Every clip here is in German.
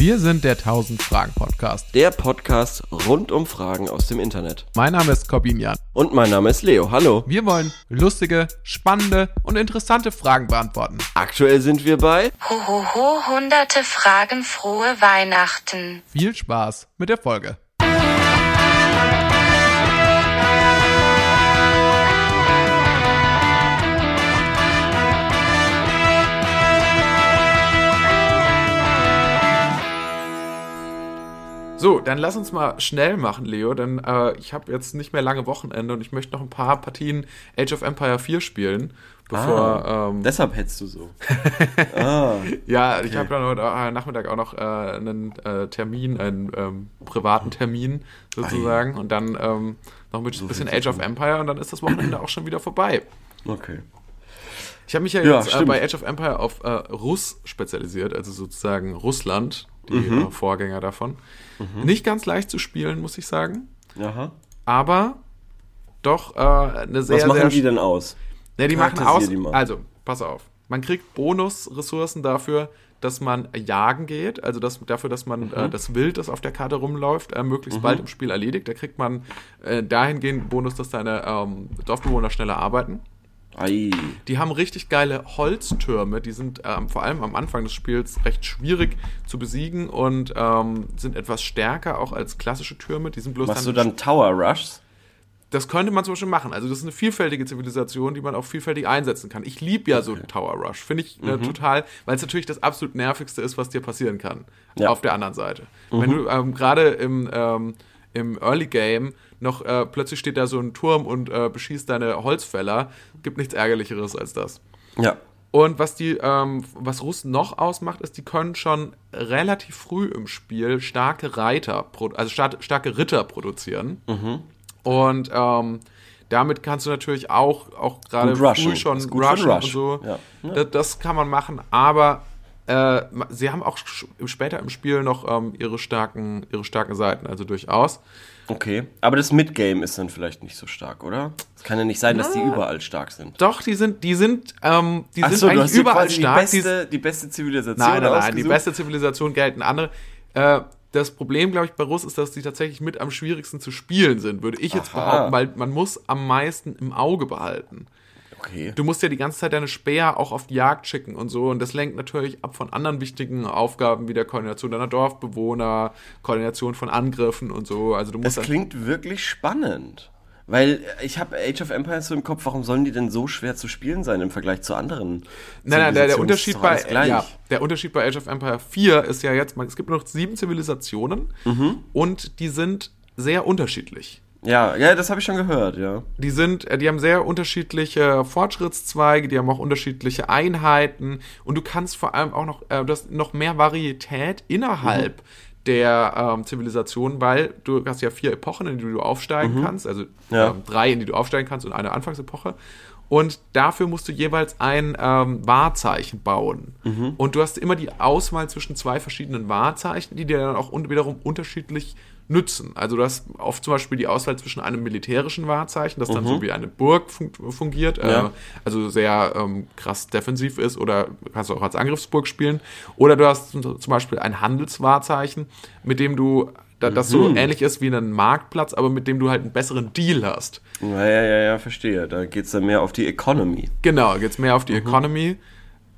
Wir sind der 1000 Fragen Podcast. Der Podcast rund um Fragen aus dem Internet. Mein Name ist Corbin Jan. Und mein Name ist Leo. Hallo. Wir wollen lustige, spannende und interessante Fragen beantworten. Aktuell sind wir bei Hohoho, hunderte Fragen, frohe Weihnachten. Viel Spaß mit der Folge. So, dann lass uns mal schnell machen, Leo, denn äh, ich habe jetzt nicht mehr lange Wochenende und ich möchte noch ein paar Partien Age of Empire 4 spielen, bevor. Ah, ähm, deshalb hättest du so. ah, ja, ich habe dann heute äh, Nachmittag auch noch äh, einen äh, Termin, einen ähm, privaten Termin sozusagen und dann ähm, noch mit ein bisschen Age of Empire und dann ist das Wochenende auch schon wieder vorbei. okay. Ich habe mich ja, Ja, jetzt äh, bei Age of Empire auf Russ spezialisiert, also sozusagen Russland, die Mhm. äh, Vorgänger davon. Nicht ganz leicht zu spielen, muss ich sagen, Aha. aber doch äh, eine sehr, Was machen sehr die denn aus? Ne, die machen aus. die mal. Also, pass auf. Man kriegt Bonusressourcen dafür, dass man jagen geht, also das, dafür, dass man Mhm. äh, das Wild, das auf der Karte rumläuft, äh, möglichst bald im Spiel erledigt. Da kriegt man äh, dahingehend Bonus, dass deine ähm, Dorfbewohner schneller arbeiten. Ei. Die haben richtig geile Holztürme, die sind ähm, vor allem am Anfang des Spiels recht schwierig zu besiegen und ähm, sind etwas stärker auch als klassische Türme. Die sind bloß Machst du dann dann Tower Rushs? das könnte man zum Beispiel machen. Also das ist eine vielfältige Zivilisation, die man auch vielfältig einsetzen kann. Ich liebe ja so Tower Rush. Finde ich Mhm. äh, total, weil es natürlich das absolut nervigste ist, was dir passieren kann. Ja. Mhm. Auf der anderen Seite. Wenn du ähm, gerade im, ähm, im Early Game noch äh, plötzlich steht da so ein Turm und äh, beschießt deine Holzfäller, gibt nichts ärgerlicheres als das. Ja. Und was die, ähm, was Russen noch ausmacht, ist, die können schon relativ früh im Spiel starke Reiter, also star starke Ritter produzieren. Und ähm, damit kannst du natürlich auch, auch gerade rushen. früh schon rushen einen und so. Ja. Ja. Das, das kann man machen, aber äh, sie haben auch später im Spiel noch ähm, ihre starken, ihre starken Seiten, also durchaus. Okay. Aber das Midgame ist dann vielleicht nicht so stark, oder? Es kann ja nicht sein, dass die überall stark sind. Doch, die sind, die sind, ähm, die Ach sind so, eigentlich überall stark. die beste, die beste Zivilisation Nein, nein, nein, die beste Zivilisation gelten andere. Äh, das Problem, glaube ich, bei Russ ist, dass die tatsächlich mit am schwierigsten zu spielen sind, würde ich jetzt Aha. behaupten, weil man muss am meisten im Auge behalten. Okay. Du musst ja die ganze Zeit deine Späher auch auf die Jagd schicken und so und das lenkt natürlich ab von anderen wichtigen Aufgaben wie der Koordination deiner Dorfbewohner, Koordination von Angriffen und so. Also du musst Es dann- klingt wirklich spannend. Weil ich habe Age of Empires so im Kopf, warum sollen die denn so schwer zu spielen sein im Vergleich zu anderen? Nein, nein, der, der? Unterschied bei ja, der Unterschied bei Age of Empire 4 ist ja jetzt, es gibt nur noch sieben Zivilisationen Mhm. und die sind sehr unterschiedlich. Ja, ja, das habe ich schon gehört, ja. Die sind, äh, die haben sehr unterschiedliche Fortschrittszweige, die haben auch unterschiedliche Einheiten und du kannst vor allem auch noch, äh, du hast noch mehr Varietät innerhalb der ähm, Zivilisation, weil du hast ja vier Epochen, in die du aufsteigen kannst, also Ja. ähm, drei, in die du aufsteigen kannst und eine Anfangsepoche. Und dafür musst du jeweils ein ähm, Wahrzeichen bauen. Und du hast immer die Auswahl zwischen zwei verschiedenen Wahrzeichen, die dir dann auch un wiederum unterschiedlich nützen. Also du hast oft zum Beispiel die Auswahl zwischen einem militärischen Wahrzeichen, das dann so wie eine Burg fun fungiert, Ja. äh, also sehr ähm, krass defensiv ist oder kannst du auch als Angriffsburg spielen. Oder du hast zum Beispiel ein Handelswahrzeichen, mit dem du, da, das so ähnlich ist wie ein Marktplatz, aber mit dem du halt einen besseren Deal hast. Ja, ja, ja, ja verstehe. Da geht's dann mehr auf die Economy. Genau, geht's mehr auf Mhm. die Economy.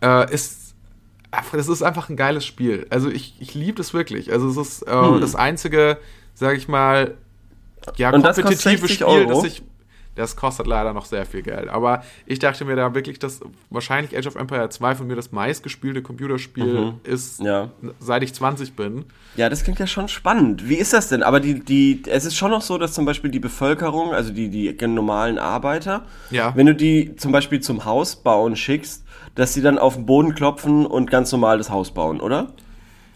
Äh, ist, das ist einfach ein geiles Spiel. Also ich, ich liebe es wirklich. Also es ist äh, das einzige, sag ich mal, ja. Und das kompetitive 60 Spiel, Euro? das ich. Das kostet leider noch sehr viel Geld. Aber ich dachte mir da wirklich, dass wahrscheinlich Age of Empire 2 von mir das meistgespielte Computerspiel ist, Mhm. Ja. seit ich 20 bin. Ja, das klingt ja schon spannend. Wie ist das denn? Aber die, die, es ist schon noch so, dass zum Beispiel die Bevölkerung, also die, die normalen Arbeiter, Ja. wenn du die zum Beispiel zum Haus bauen schickst, dass sie dann auf den Boden klopfen und ganz normal das Haus bauen, oder?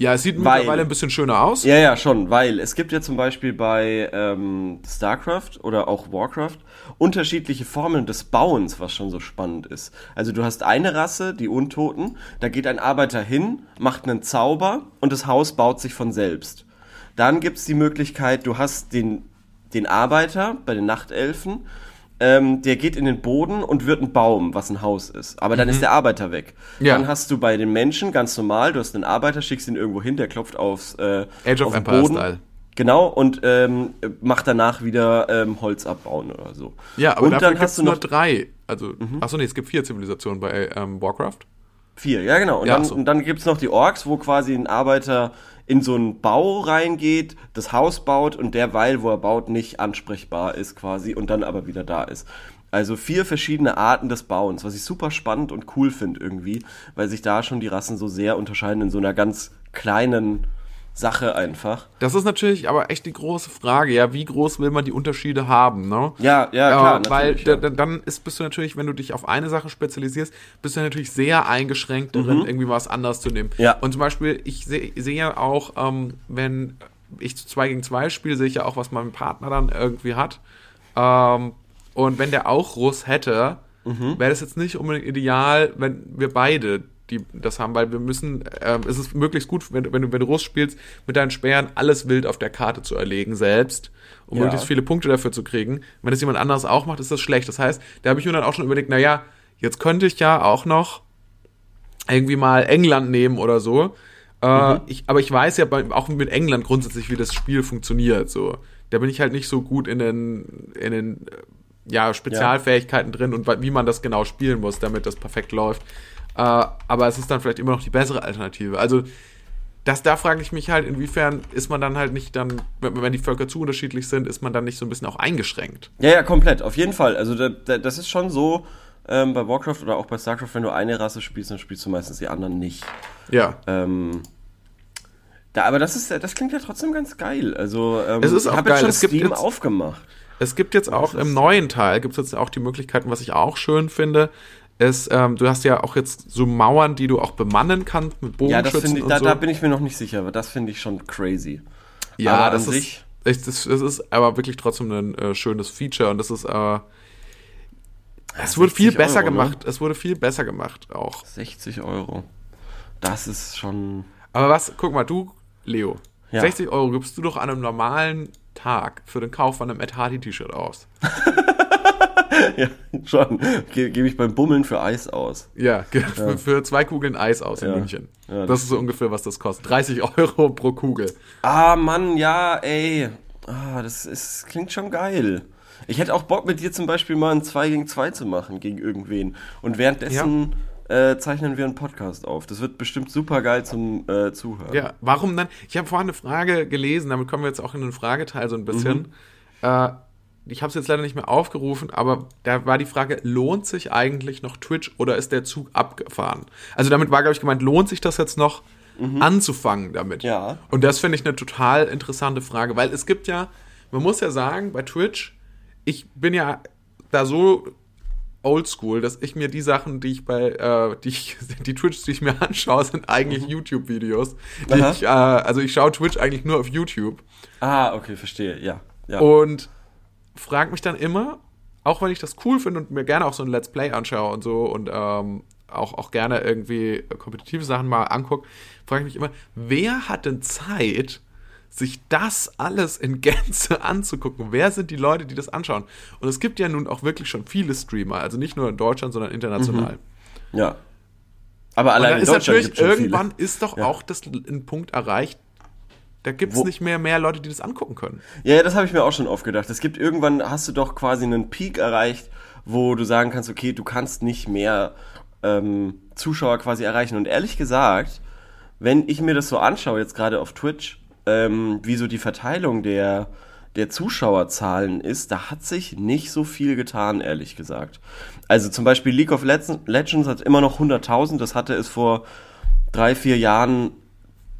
Ja, es sieht Weil- mittlerweile ein bisschen schöner aus. Ja, ja, schon, weil es gibt ja zum Beispiel bei ähm, StarCraft oder auch Warcraft unterschiedliche Formen des Bauens, was schon so spannend ist. Also du hast eine Rasse, die Untoten, da geht ein Arbeiter hin, macht einen Zauber und das Haus baut sich von selbst. Dann gibt's die Möglichkeit, du hast den, den Arbeiter bei den Nachtelfen, ähm, der geht in den Boden und wird ein Baum, was ein Haus ist. Aber dann ist der Arbeiter weg. Mhm. Ja. Dann hast du bei den Menschen ganz normal, du hast einen Arbeiter, schickst ihn irgendwo hin, der klopft aufs äh, Age of auf Boden. Style. Genau, und ähm, macht danach wieder ähm, Holz abbauen oder so. Ja, aber und dann gibt hast es du nur noch drei. Also, achso, nee, es gibt vier Zivilisationen bei ähm, Warcraft. Vier, ja genau. Und Ja, dann, so. und dann gibt's noch die Orks, wo quasi ein Arbeiter in so einen Bau reingeht, das Haus baut und derweil, wo er baut, nicht ansprechbar ist quasi und dann aber wieder da ist. Also vier verschiedene Arten des Bauens, was ich super spannend und cool finde irgendwie, weil sich da schon die Rassen so sehr unterscheiden in so einer ganz kleinen Sache einfach. Das ist natürlich aber echt die große Frage, ja, wie groß will man die Unterschiede haben, ne? Ja, ja, klar. Ja, weil ja. da- dann ist, bist du natürlich, wenn du dich auf eine Sache spezialisierst, bist du natürlich sehr eingeschränkt darin, irgendwie was anderes zu nehmen. Ja. Und zum Beispiel, ich sehe sehe ja auch, ähm, wenn ich zu 2 gegen 2 spiele, sehe ich ja auch, was mein Partner dann irgendwie hat. Ähm, und wenn der auch Russ hätte, wäre das jetzt nicht unbedingt ideal, wenn wir beide die das haben, weil wir müssen, ähm, es ist möglichst gut, wenn, du- wenn, du, wenn du Russ spielst, mit deinen Speeren alles wild auf der Karte zu erlegen selbst, um Ja. möglichst viele Punkte dafür zu kriegen. Wenn das jemand anderes auch macht, ist das schlecht. Das heißt, da habe ich mir dann auch schon überlegt, naja, jetzt könnte ich ja auch noch irgendwie mal England nehmen oder so. Äh, ich, aber ich weiß ja bei, auch mit England grundsätzlich, wie das Spiel funktioniert. So. Da bin ich halt nicht so gut in den, in den äh, ja, Spezialfähigkeiten drin und wie man das genau spielen muss, damit das perfekt läuft. Äh, aber es ist dann vielleicht immer noch die bessere Alternative. Also das, da frage ich mich halt, inwiefern ist man dann halt nicht dann, wenn, die Völker zu unterschiedlich sind, ist man dann nicht so ein bisschen auch eingeschränkt. Ja, ja, komplett, auf jeden Fall. Also da, da, das ist schon so ähm, bei Warcraft oder auch bei StarCraft, wenn du eine Rasse spielst, dann spielst du meistens die anderen nicht. Ja. Ähm, da, aber das ist, das klingt ja trotzdem ganz geil. Also ähm, Es ist ich auch jetzt geil. schon Es gibt Steam jetzt- aufgemacht. Es gibt jetzt auch im neuen Teil, gibt es jetzt auch die Möglichkeiten, was ich auch schön finde, ist, ähm, du hast ja auch jetzt so Mauern, die du auch bemannen kannst mit Ja, das Bogenschützen finde ich, da, so. da bin ich mir noch nicht sicher, aber das finde ich schon crazy. ja, aber das ist, echt, das, das ist aber wirklich trotzdem ein äh, schönes Feature und das ist, äh, es wurde viel 60 besser Euro, ne? gemacht, es wurde viel besser gemacht auch. 60 Euro. Das ist schon. Aber was, guck mal, du, Leo, Ja. 60 Euro gibst du doch an einem normalen Tag für den Kauf von einem Ed Hardy T-Shirt aus. ja, schon. Ge Gebe ich beim Bummeln für Eis aus. Ja, ge- Für, zwei Kugeln Eis aus in Ja. München. Ja, das, das- ist so ungefähr, was das kostet. 30 Euro pro Kugel. Ah, Mann, ja, ey. Ah, das ist, klingt schon geil. Ich hätte auch Bock, mit dir zum Beispiel mal ein 2 gegen 2 zu machen gegen irgendwen. Und währenddessen äh, zeichnen wir einen Podcast auf. Das wird bestimmt super geil zum äh, Zuhören. Ja, warum dann? Ich habe vorhin eine Frage gelesen, damit kommen wir jetzt auch in den Frageteil so ein bisschen. Mhm. Äh, ich habe es jetzt leider nicht mehr aufgerufen, aber da war die Frage, lohnt sich eigentlich noch Twitch oder ist der Zug abgefahren? Also damit war, glaube ich, gemeint, lohnt sich das jetzt noch anzufangen damit? Mhm. Ja. Und das finde ich eine total interessante Frage, weil es gibt ja, man muss ja sagen, bei Twitch, ich bin ja da so oldschool, dass ich mir die Sachen, die ich bei, äh, die ich, die Twitch, die ich mir anschaue, sind eigentlich YouTube-Videos. Mhm. Ich, äh, also ich schaue Twitch eigentlich nur auf YouTube Ah, okay, verstehe. Ja. ja. und frage mich dann immer, auch wenn ich das cool finde und mir gerne auch so ein Let's Play anschaue und so und ähm, auch, auch gerne irgendwie kompetitive Sachen mal angucke, frage ich mich immer, wer hat denn Zeit, sich das alles in Gänze anzugucken? Wer sind die Leute, die das anschauen? Und es gibt ja nun auch wirklich schon viele Streamer, also nicht nur in Deutschland, sondern international. ja. Aber allein in ist Deutschland natürlich irgendwann viele. ist doch Ja. auch das ein Punkt erreicht, da gibt es nicht mehr mehr Leute, die das angucken können. Ja, das habe ich mir auch schon oft gedacht. Es gibt irgendwann, hast du doch quasi einen Peak erreicht, wo du sagen kannst, okay, du kannst nicht mehr ähm, Zuschauer quasi erreichen. Und ehrlich gesagt, wenn ich mir das so anschaue, jetzt gerade auf Twitch, ähm, wie so die Verteilung der, der Zuschauerzahlen ist, da hat sich nicht so viel getan, ehrlich gesagt. Also zum Beispiel League of Legends, Legends hat immer noch 100.000, das hatte es vor drei, vier Jahren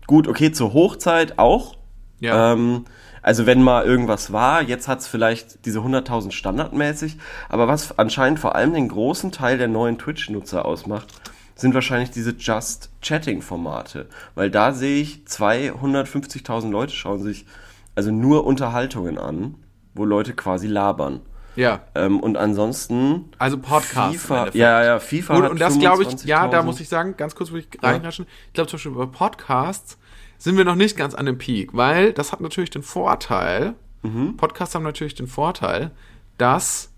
gut, okay, zur Hochzeit auch. Ja. Ähm, also wenn mal irgendwas war, jetzt hat's vielleicht diese 100.000 standardmäßig, aber was anscheinend vor allem den großen Teil der neuen Twitch-Nutzer ausmacht, sind wahrscheinlich diese Just-Chatting-Formate. Weil da sehe ich 250.000 Leute schauen sich also nur Unterhaltungen an, wo Leute quasi labern. Ja. Ähm, und ansonsten Also Podcasts. im FIFA, ja, ja, FIFA Und, und das glaube ich, ja, da 25.000. muss ich sagen, ganz kurz würde ich reinraschen. Ich glaube zum Beispiel bei Podcasts sind wir noch nicht ganz an dem Peak, weil das hat natürlich den Vorteil, Mhm. Podcasts haben natürlich den Vorteil, dass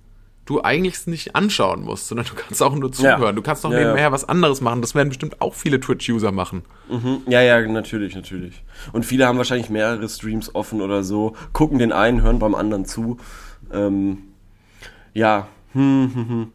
du eigentlich es nicht anschauen musst, sondern du kannst auch nur zuhören. Ja. Du kannst noch Ja, nebenher ja. was anderes machen. Das werden bestimmt auch viele Twitch-User machen. Mhm. Ja, ja, natürlich, natürlich. Und viele haben wahrscheinlich mehrere Streams offen oder so, gucken den einen, hören beim anderen zu. Ähm, ja. Hm, hm, hm.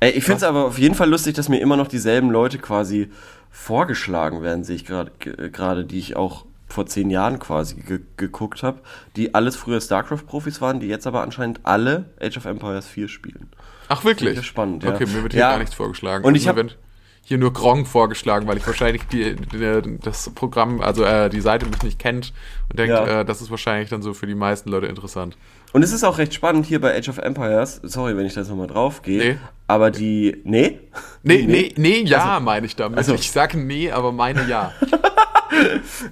Ey, ich finde es aber auf jeden Fall lustig, dass mir immer noch dieselben Leute quasi vorgeschlagen werden, sehe ich gerade, ge- gerade, die ich auch vor zehn Jahren quasi ge geguckt habe, die alles früher StarCraft-Profis waren, die jetzt aber anscheinend alle Age of Empires 4 spielen. Ach, wirklich? Ja, spannend, ja. Okay, mir wird hier Ja. gar nichts vorgeschlagen. Und ich Mir hab- wird hier nur Gronk vorgeschlagen, weil ich wahrscheinlich die, die, das Programm, also äh, die Seite mich nicht kennt und denkt, Ja. äh, das ist wahrscheinlich dann so für die meisten Leute interessant. Und es ist auch recht spannend hier bei Age of Empires, sorry, wenn ich da jetzt nochmal drauf gehe, Nee. aber die, nee? Nee, nee, nee, ja, meine ich damit. Also- ich sage nee, aber meine ja.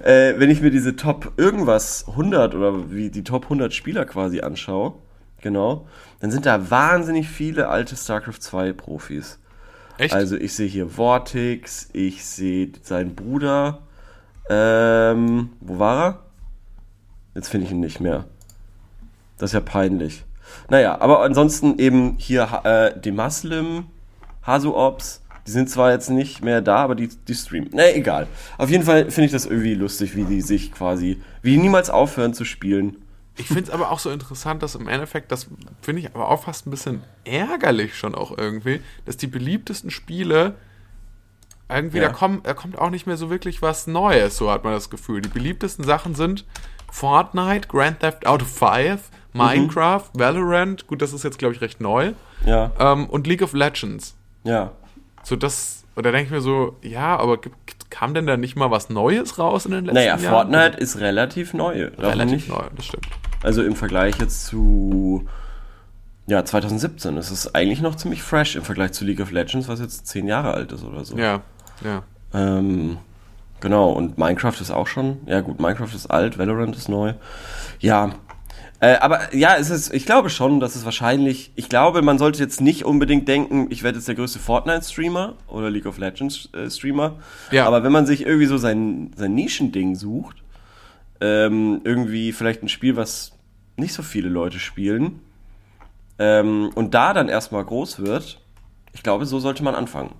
Äh, wenn ich mir diese Top irgendwas 100 oder wie die Top 100 Spieler quasi anschaue, genau, dann sind da wahnsinnig viele alte StarCraft 2 Profis. Echt? Also ich sehe hier Vortex, ich sehe seinen Bruder, ähm, wo war er? Jetzt finde ich ihn nicht mehr. Das ist ja peinlich. Naja, aber ansonsten eben hier äh, Demaslim, Hasuops, die sind zwar jetzt nicht mehr da, aber die, die streamen. Na, egal. Auf jeden Fall finde ich das irgendwie lustig, wie die sich quasi, wie die niemals aufhören zu spielen. Ich finde es aber auch so interessant, dass im Endeffekt, das finde ich aber auch fast ein bisschen ärgerlich schon auch irgendwie, dass die beliebtesten Spiele irgendwie, Ja. da, kommt, da kommt auch nicht mehr so wirklich was Neues, so hat man das Gefühl. Die beliebtesten Sachen sind Fortnite, Grand Theft Auto 5, Minecraft, Valorant, gut, das ist jetzt, glaube ich, recht neu, Ja, ähm, und League of Legends. ja. So das, da denke ich mir so, ja, aber kam denn da nicht mal was Neues raus in den letzten Naja, Jahren? Fortnite ist relativ neu. Relativ nicht. neu, das stimmt. Also im Vergleich jetzt zu ja, 2017 ist es eigentlich noch ziemlich fresh im Vergleich zu League of Legends, was jetzt zehn Jahre alt ist oder so. Ja, ja. Ähm, genau, und Minecraft ist auch schon, ja gut, Minecraft ist alt, Valorant ist neu. Ja. Äh, aber ja, es ist, ich glaube schon, dass es wahrscheinlich, ich glaube, man sollte jetzt nicht unbedingt denken, ich werde jetzt der größte Fortnite-Streamer oder League of Legends-Streamer. Ja. Aber wenn man sich irgendwie so sein, sein Nischending sucht, ähm, irgendwie vielleicht ein Spiel, was nicht so viele Leute spielen, ähm, und da dann erstmal groß wird, ich glaube, so sollte man anfangen.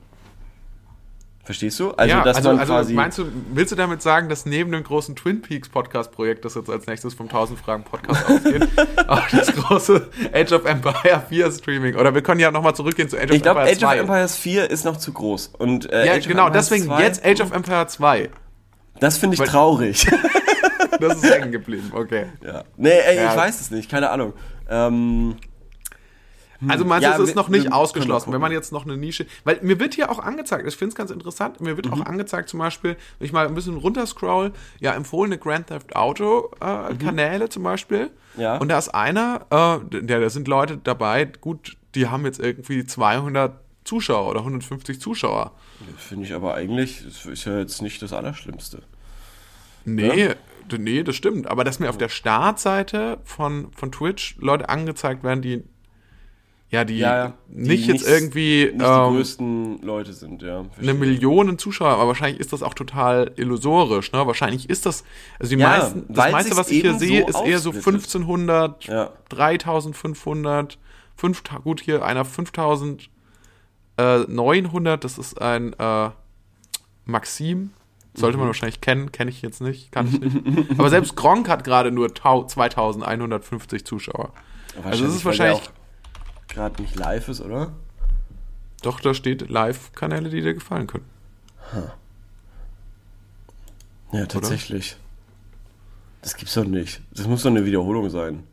Verstehst du? Also, ja, dass also, man also quasi. meinst du, willst du damit sagen, dass neben dem großen Twin Peaks Podcast Projekt, das jetzt als nächstes vom 1000 Fragen Podcast ausgeht, auch das große Age of Empire 4 Streaming oder wir können ja nochmal zurückgehen zu Age of ich glaube, Empire Age 2. of Empires 4 ist noch zu groß. Und, äh, ja, Age genau, Empires deswegen 2, jetzt Age of Empire 2. Das finde ich Weil- traurig. Das ist hängen geblieben, okay. ja. Nee, ey, Ja. ich weiß es nicht, keine Ahnung. Ähm, Also meinst Ja, du, es ist noch nicht ausgeschlossen, wenn man jetzt noch eine Nische, weil mir wird hier auch angezeigt, ich finde es ganz interessant, mir wird Mhm. auch angezeigt zum Beispiel, wenn ich mal ein bisschen runterscroll, ja, empfohlene Grand Theft Auto äh, Kanäle zum Beispiel. Mhm. Ja. Und da ist einer, äh, der, da sind Leute dabei, gut, die haben jetzt irgendwie 200 Zuschauer oder 150 Zuschauer. finde ich aber eigentlich, das ist ja jetzt nicht das Allerschlimmste. Nee, d- nee, das stimmt. Aber dass mir auf der Startseite von, von Twitch Leute angezeigt werden, die ja, die Ja, die nicht jetzt nicht- irgendwie Nicht die ähm, größten Leute sind, ja. eine. Million Zuschauer, aber wahrscheinlich ist das auch total illusorisch, ne? Wahrscheinlich ist das, also die Ja, meisten, das meiste, was ich hier sehe, so ist eher so aufsplittet. 1500, Ja. 3500, 5, gut, hier einer 5900, das ist ein äh, Maxim, sollte Mhm. man wahrscheinlich kennen, kenne ich jetzt nicht, kann ich nicht. aber selbst Gronk hat gerade nur tau- 2150 Zuschauer. Also es ist wahrscheinlich, gerade nicht live ist, oder? doch, da steht Live-Kanäle, die dir gefallen können. Ja, tatsächlich. Das gibt's doch nicht. Das muss doch eine Wiederholung sein.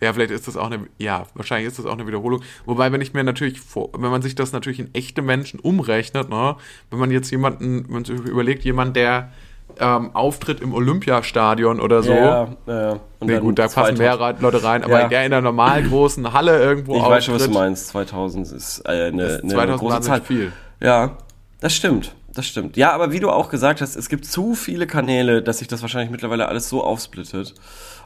Ja, vielleicht ist das auch eine, ja, wahrscheinlich ist das auch eine Wiederholung. Wobei, wenn ich mir natürlich, vor, wenn man sich das natürlich in echte Menschen umrechnet, ne, wenn man jetzt jemanden, wenn man sich überlegt, jemand, der ähm, auftritt im Olympiastadion oder so, Ja, ja. Und nee, gut, da passen 2000 mehr Leute rein, aber Ja. der in der normal großen Halle irgendwo Ich weiß schon, was du auftritt, meinst. 2000 ist äh, eine, eine 2000 große Zahl. viel. Ja, das stimmt. Das stimmt. Ja, aber wie du auch gesagt hast, es gibt zu viele Kanäle, dass sich das wahrscheinlich mittlerweile alles so aufsplittet.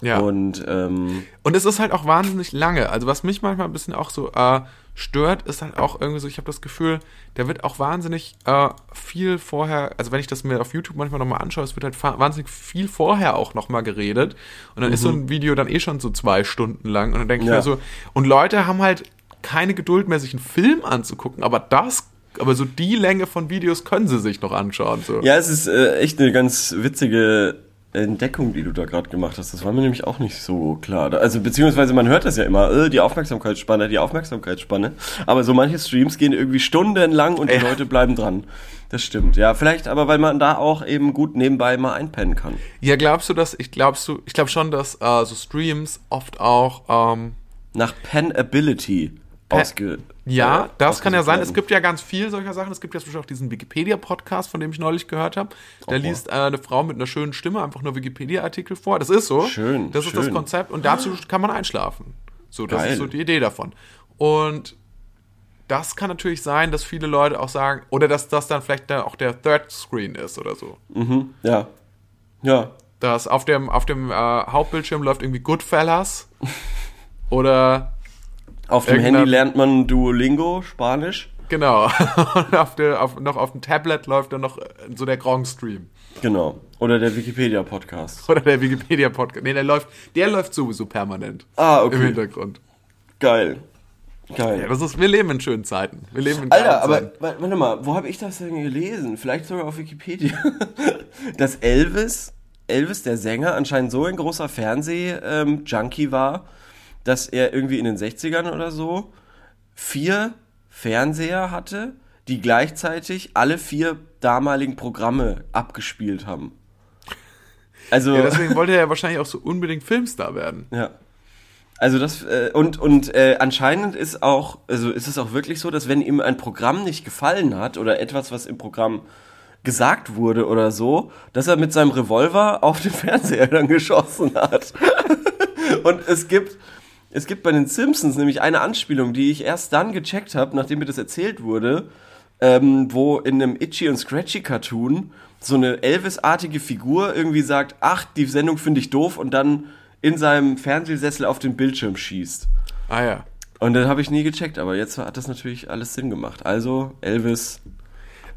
Ja. Und ähm, Und es ist halt auch wahnsinnig lange. Also was mich manchmal ein bisschen auch so äh, stört, ist halt auch irgendwie so, ich habe das Gefühl, da wird auch wahnsinnig äh, viel vorher, also wenn ich das mir auf YouTube manchmal nochmal anschaue, es wird halt wahnsinnig viel vorher auch nochmal geredet. Und dann ist so ein Video dann eh schon so zwei Stunden lang. Und dann denke ich Ja. mir so, und Leute haben halt keine Geduld mehr, sich einen Film anzugucken, aber das, aber so die Länge von Videos können sie sich noch anschauen. So. Ja, es ist äh, echt eine ganz witzige Entdeckung, die du da gerade gemacht hast. Das war mir nämlich auch nicht so klar. Also beziehungsweise man hört das ja immer, äh, die Aufmerksamkeitsspanne, die Aufmerksamkeitsspanne. Aber so manche Streams gehen irgendwie stundenlang und die Ja. Leute bleiben dran. Das stimmt. Ja, vielleicht aber, weil man da auch eben gut nebenbei mal einpennen kann. Ja, glaubst du, dass ich glaubst du, ich glaube schon, dass äh, so Streams oft auch ähm, Nach Penability ausge... Ja, äh, das kann ja sein. Es gibt ja ganz viel solcher Sachen. Es gibt ja zum Beispiel auch diesen Wikipedia-Podcast, von dem ich neulich gehört habe. Da mal. liest äh, eine Frau mit einer schönen Stimme einfach nur Wikipedia-Artikel vor. Das ist so. Schön, Das ist das schön. Konzept. Und dazu kann man einschlafen. So, das Geil. ist so die Idee davon. Und das kann natürlich sein, dass viele Leute auch sagen, oder dass das dann vielleicht dann auch der Third Screen ist oder so. Mhm, ja. Ja. Dass auf dem, auf dem äh, Hauptbildschirm läuft irgendwie Goodfellas oder Auf dem Handy lernt man Duolingo, Spanisch. genau. Und auf der, auf, noch auf dem Tablet läuft dann noch äh, so der Gronk-Stream. Genau. Oder der Wikipedia-Podcast. Oder der Wikipedia-Podcast. Nee, der läuft, der läuft sowieso permanent. Ah, okay. Im Hintergrund. Geil. Geil. Ja, das ist, wir leben in schönen Zeiten. Wir leben in Alter, aber warte mal, wo habe ich das denn gelesen? Vielleicht sogar auf Wikipedia. Dass Elvis, Elvis, der Sänger, anscheinend so ein großer Fernseh-Junkie war, dass er irgendwie in den 60ern oder so vier Fernseher hatte, die gleichzeitig alle vier damaligen Programme abgespielt haben. Also, Ja, deswegen wollte er ja wahrscheinlich auch so unbedingt Filmstar werden. ja. Also das äh, und und äh, anscheinend ist auch also ist es auch wirklich so, dass wenn ihm ein Programm nicht gefallen hat oder etwas, was im Programm gesagt wurde oder so, dass er mit seinem Revolver auf den Fernseher dann geschossen hat. und es gibt es gibt bei den Simpsons nämlich eine Anspielung, die ich erst dann gecheckt habe, nachdem mir das erzählt wurde, ähm, wo in einem Itchy und Scratchy Cartoon so eine Elvis-artige Figur irgendwie sagt, ach, die Sendung finde ich doof und dann in seinem Fernsehsessel auf den Bildschirm schießt. Ah ja. Und dann habe ich nie gecheckt, aber jetzt hat das natürlich alles Sinn gemacht. Also, Elvis.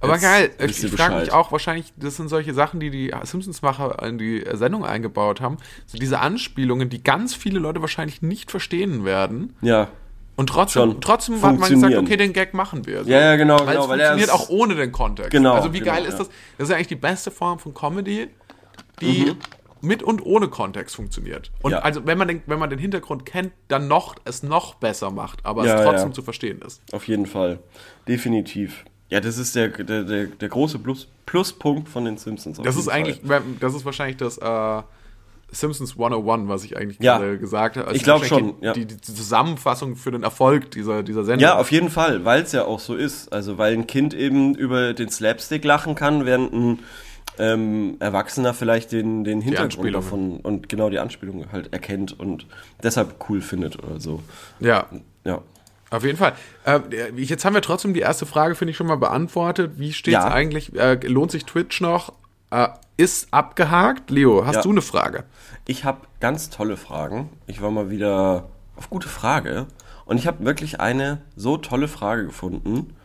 Aber geil, ich, ich frage mich auch, wahrscheinlich, das sind solche Sachen, die die Simpsons-Macher in die Sendung eingebaut haben. So diese Anspielungen, die ganz viele Leute wahrscheinlich nicht verstehen werden. Ja. Und trotzdem, trotzdem hat man gesagt, okay, den Gag machen wir. So. Ja, ja, genau, weil genau, es weil er funktioniert auch ohne den Kontext. Genau, Also wie genau, geil ist ja. das? Das ist eigentlich die beste Form von Comedy, die Mhm. mit und ohne Kontext funktioniert. Und Ja. also wenn man den, wenn man den Hintergrund kennt, dann noch es noch besser macht, aber Ja, es trotzdem ja. zu verstehen ist. Auf jeden Fall. Definitiv. Ja, das ist der, der, der, der große Plus, Pluspunkt von den Simpsons. Das ist eigentlich, Fall. das ist wahrscheinlich das äh, Simpsons 101, was ich eigentlich Ja. gerade gesagt habe. Also Ich glaub wahrscheinlich schon, ja. Die, die, die Zusammenfassung für den Erfolg dieser, dieser Sendung. Ja, auf jeden Fall, weil es ja auch so ist. Also, weil ein Kind eben über den Slapstick lachen kann, während ein ähm, Erwachsener vielleicht den, den Hintergrund davon und genau die Anspielung halt erkennt und deshalb cool findet oder so. ja. Ja. Auf jeden Fall. Äh, jetzt haben wir trotzdem die erste Frage, finde ich, schon mal beantwortet. Wie steht es Ja. eigentlich? Äh, lohnt sich Twitch noch? Äh, ist abgehakt. Leo, hast Ja. du eine Frage? Ich habe ganz tolle Fragen. Ich war mal wieder auf gute Frage und ich habe wirklich eine so tolle Frage gefunden,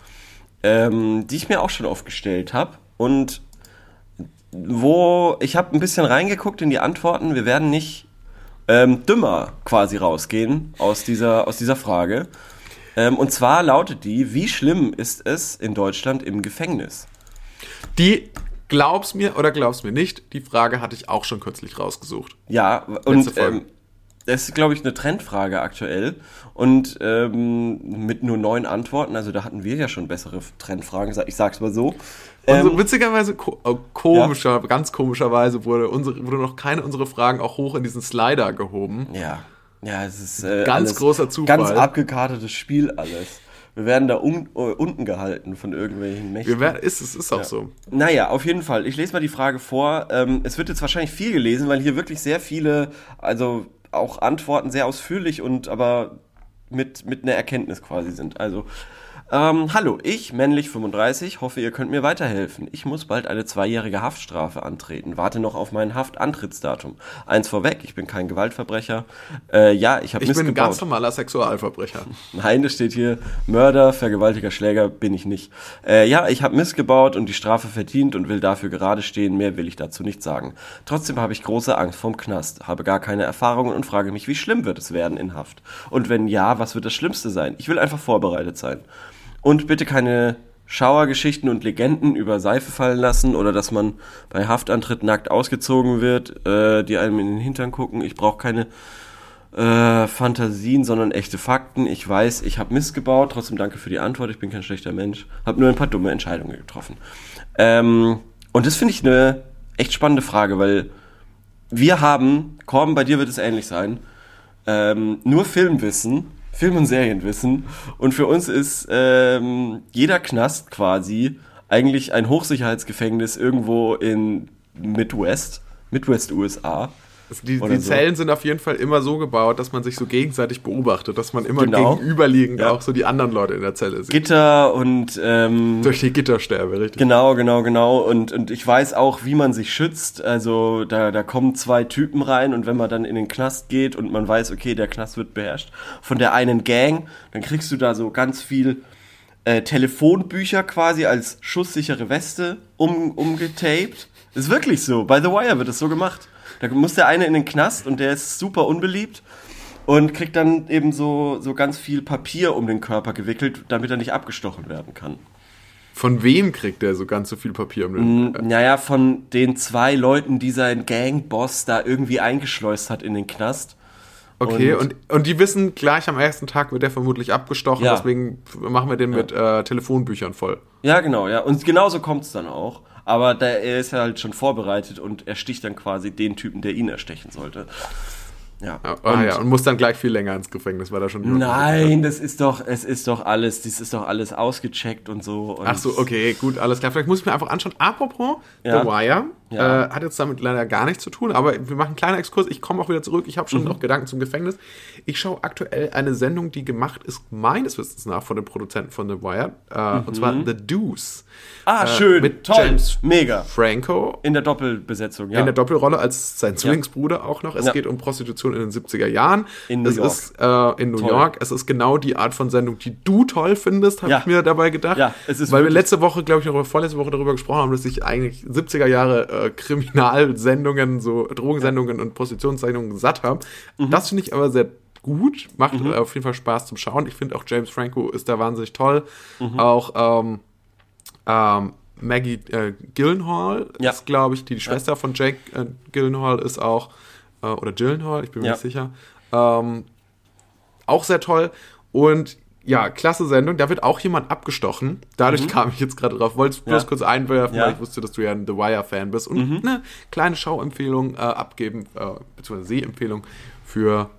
ähm, die ich mir auch schon oft gestellt habe und wo ich habe ein bisschen reingeguckt in die Antworten. Wir werden nicht ähm, dümmer quasi rausgehen aus dieser aus dieser Frage. Ähm, und zwar lautet die: Wie schlimm ist es in Deutschland im Gefängnis? Die glaub's mir oder glaub's mir nicht, die Frage hatte ich auch schon kürzlich rausgesucht. Ja, und ähm, das ist, glaube ich, eine Trendfrage aktuell. Und ähm, mit nur neun Antworten, also da hatten wir ja schon bessere Trendfragen, ich sag's mal so. Und so Ähm, witzigerweise, ko äh, komischer, ganz komischerweise wurde, unsere, wurde noch keine unserer Fragen auch hoch in diesen Slider gehoben. ja, ja, es ist äh, Ganz großer Zufall. Ganz abgekartetes Spiel alles. Wir werden da un äh, unten gehalten von irgendwelchen Mächten. Wir werden, ist, es ist auch so. Naja, auf jeden Fall. Ich lese mal die Frage vor. Ähm, es wird jetzt wahrscheinlich viel gelesen, weil hier wirklich sehr viele, also auch Antworten sehr ausführlich und aber mit, mit einer Erkenntnis quasi sind. Also, Ähm, hallo, ich, männlich 35, hoffe, ihr könnt mir weiterhelfen. Ich muss bald eine zweijährige Haftstrafe antreten. Warte noch auf mein Haftantrittsdatum. Eins vorweg, ich bin kein Gewaltverbrecher. Äh, ja, ich habe Ich bin ein ganz normaler Sexualverbrecher. Nein, das steht hier, Mörder, Vergewaltiger, Schläger bin ich nicht. Äh, ja, ich habe missgebaut und die Strafe verdient und will dafür gerade stehen. Mehr will ich dazu nicht sagen. Trotzdem habe ich große Angst vorm Knast, habe gar keine Erfahrungen und frage mich, wie schlimm wird es werden in Haft? Und wenn ja, was wird das Schlimmste sein? Ich will einfach vorbereitet sein. Und bitte keine Schauergeschichten und Legenden über Seife fallen lassen oder dass man bei Haftantritt nackt ausgezogen wird, äh, die einem in den Hintern gucken. Ich brauche keine äh, Fantasien, sondern echte Fakten. Ich weiß, ich habe Mist gebaut. Trotzdem danke für die Antwort. Ich bin kein schlechter Mensch. Habe nur ein paar dumme Entscheidungen getroffen. Ähm, und das finde ich eine echt spannende Frage, weil wir haben, Korben, bei dir wird es ähnlich sein, ähm, nur Filmwissen, Film- und Serienwissen. Und für uns ist ähm, jeder Knast quasi eigentlich ein Hochsicherheitsgefängnis irgendwo in Midwest, Midwest USA. Die, die so. Zellen sind auf jeden Fall immer so gebaut, dass man sich so gegenseitig beobachtet, dass man immer Genau. gegenüberliegend Ja. auch so die anderen Leute in der Zelle sieht. Gitter und ähm, Durch die Gitterstäbe, richtig. Genau, genau, genau. Und, und ich weiß auch, wie man sich schützt. Also da, da kommen zwei Typen rein und wenn man dann in den Knast geht und man weiß, okay, der Knast wird beherrscht von der einen Gang, dann kriegst du da so ganz viel äh, Telefonbücher quasi als schusssichere Weste um, umgetaped. Ist wirklich so. Bei The Wire wird es so gemacht. Da muss der eine in den Knast und der ist super unbeliebt und kriegt dann eben so, so ganz viel Papier um den Körper gewickelt, damit er nicht abgestochen werden kann. Von wem kriegt der so ganz so viel Papier um Mm. den Naja, von den zwei Leuten, die sein Gangboss da irgendwie eingeschleust hat in den Knast. Okay, Und- und, und die wissen, gleich am ersten Tag wird der vermutlich abgestochen, Ja. deswegen machen wir den mit äh, Telefonbüchern voll. Ja, genau, ja. Und genauso kommt es dann auch. Aber da, er ist ja halt schon vorbereitet und er sticht dann quasi den Typen, der ihn erstechen sollte. Ja. Ah, ah, ja, und muss dann gleich viel länger ins Gefängnis, weil er schon. Nein, das ist doch, es ist doch alles, das ist doch alles ausgecheckt und so. Und Ach so, okay, gut, alles klar. Vielleicht muss ich mir einfach anschauen. Apropos Ja. The Wire, Ja. äh, hat jetzt damit leider gar nichts zu tun, aber wir machen einen kleinen Exkurs. Ich komme auch wieder zurück. Ich habe Mhm. schon noch Gedanken zum Gefängnis. Ich schaue aktuell eine Sendung, die gemacht ist, meines Wissens nach, von den Produzenten von The Wire, äh, und zwar The Deuce. Ah, äh, schön, mit toll, James mega. Franco In der Doppelbesetzung, ja. in der Doppelrolle als sein Zwillingsbruder auch noch. Es Ja. geht um Prostitution in den 70er Jahren. In New es York. ist äh, in New Toll. York. Es ist genau die Art von Sendung, die du toll findest, habe Ja. ich mir dabei gedacht. Ja, es ist Weil wir letzte Woche, glaube ich, noch vorletzte Woche darüber gesprochen haben, dass ich eigentlich 70er Jahre äh, Kriminalsendungen, so Drogensendungen und Prostitutionssendungen satt habe. Mhm. Das finde ich aber sehr gut, macht äh, auf jeden Fall Spaß zum Schauen. Ich finde auch James Franco ist da wahnsinnig toll. Mhm. Auch ähm, ähm, Maggie äh, Gyllenhaal Ja. ist, glaube ich, die, die Schwester von Jake äh, Gyllenhaal ist auch, äh, oder Gyllenhaal, ich bin mir Ja. nicht sicher, ähm, auch sehr toll. Und ja, klasse Sendung. Da wird auch jemand abgestochen. Dadurch kam ich jetzt gerade drauf. Wollte es bloß Mhm. Ja. kurz einwerfen, Ja. Mhm. weil ich wusste, dass du ja ein The Wire-Fan bist. Und eine kleine Schauempfehlung äh, abgeben, äh, beziehungsweise Sehempfehlung für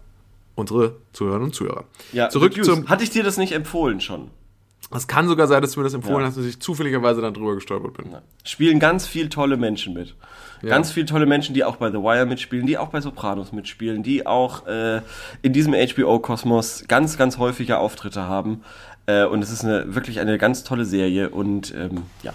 unsere Zuhörerinnen und Zuhörer. ja, Zurück zum. Hatte ich dir das nicht empfohlen schon? Es kann sogar sein, dass du mir das empfohlen Ja. hast, dass ich zufälligerweise dann drüber gestolpert bin. spielen ganz viel tolle Menschen mit. Ja. Ganz viele tolle Menschen, die auch bei The Wire mitspielen, die auch bei Sopranos mitspielen, die auch äh, in diesem HBO-Kosmos ganz, ganz häufige Auftritte haben. Äh, und es ist eine, wirklich eine ganz tolle Serie und ähm, ja,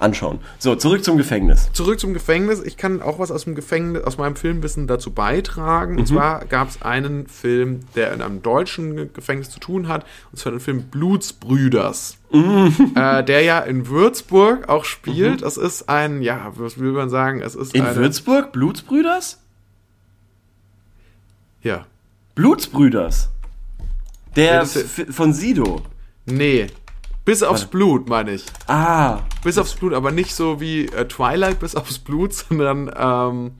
anschauen. So, zurück zum Gefängnis. Zurück zum Gefängnis. Ich kann auch was aus dem Gefängnis, aus meinem Filmwissen dazu beitragen. Mhm. Und zwar gab es einen Film, der in einem deutschen Gefängnis zu tun hat. Und zwar den Film Blutsbrüders. äh, der ja in Würzburg auch spielt. Es ist ein, ja, was will man sagen? Es ist In eine, Würzburg? Blutsbrüders? Ja. Blutsbrüders. Der Ja, von Sido. Nee. Bis aufs Blut, meine ich. Ah, Bis aufs Blut, aber nicht so wie äh, Twilight bis aufs Blut, sondern, ähm,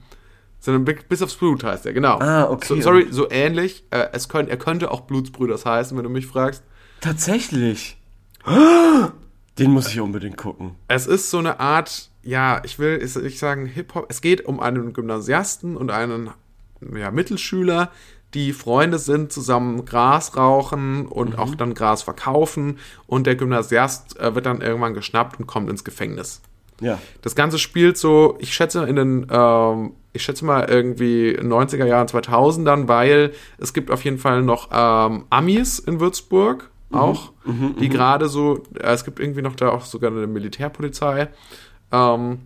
sondern bi- bis aufs Blut heißt er, genau. Ah, okay. So, sorry, so ähnlich. Äh, es könnt, er könnte auch Blutsbrüders heißen, wenn du mich fragst. tatsächlich. Den muss ich unbedingt gucken. Es ist so eine Art, ja, ich will nicht sagen Hip-Hop. Es geht um einen Gymnasiasten und einen ja, Mittelschüler, die Freunde sind, zusammen Gras rauchen und auch dann Gras verkaufen. Und der Gymnasiast äh, wird dann irgendwann geschnappt und kommt ins Gefängnis. Ja. Das Ganze spielt so, ich schätze in den, ähm, ich schätze mal irgendwie 90er Jahren, 2000ern, weil es gibt auf jeden Fall noch ähm, Amis in Würzburg auch, die gerade so, äh, es gibt irgendwie noch da auch sogar eine Militärpolizei. Ähm,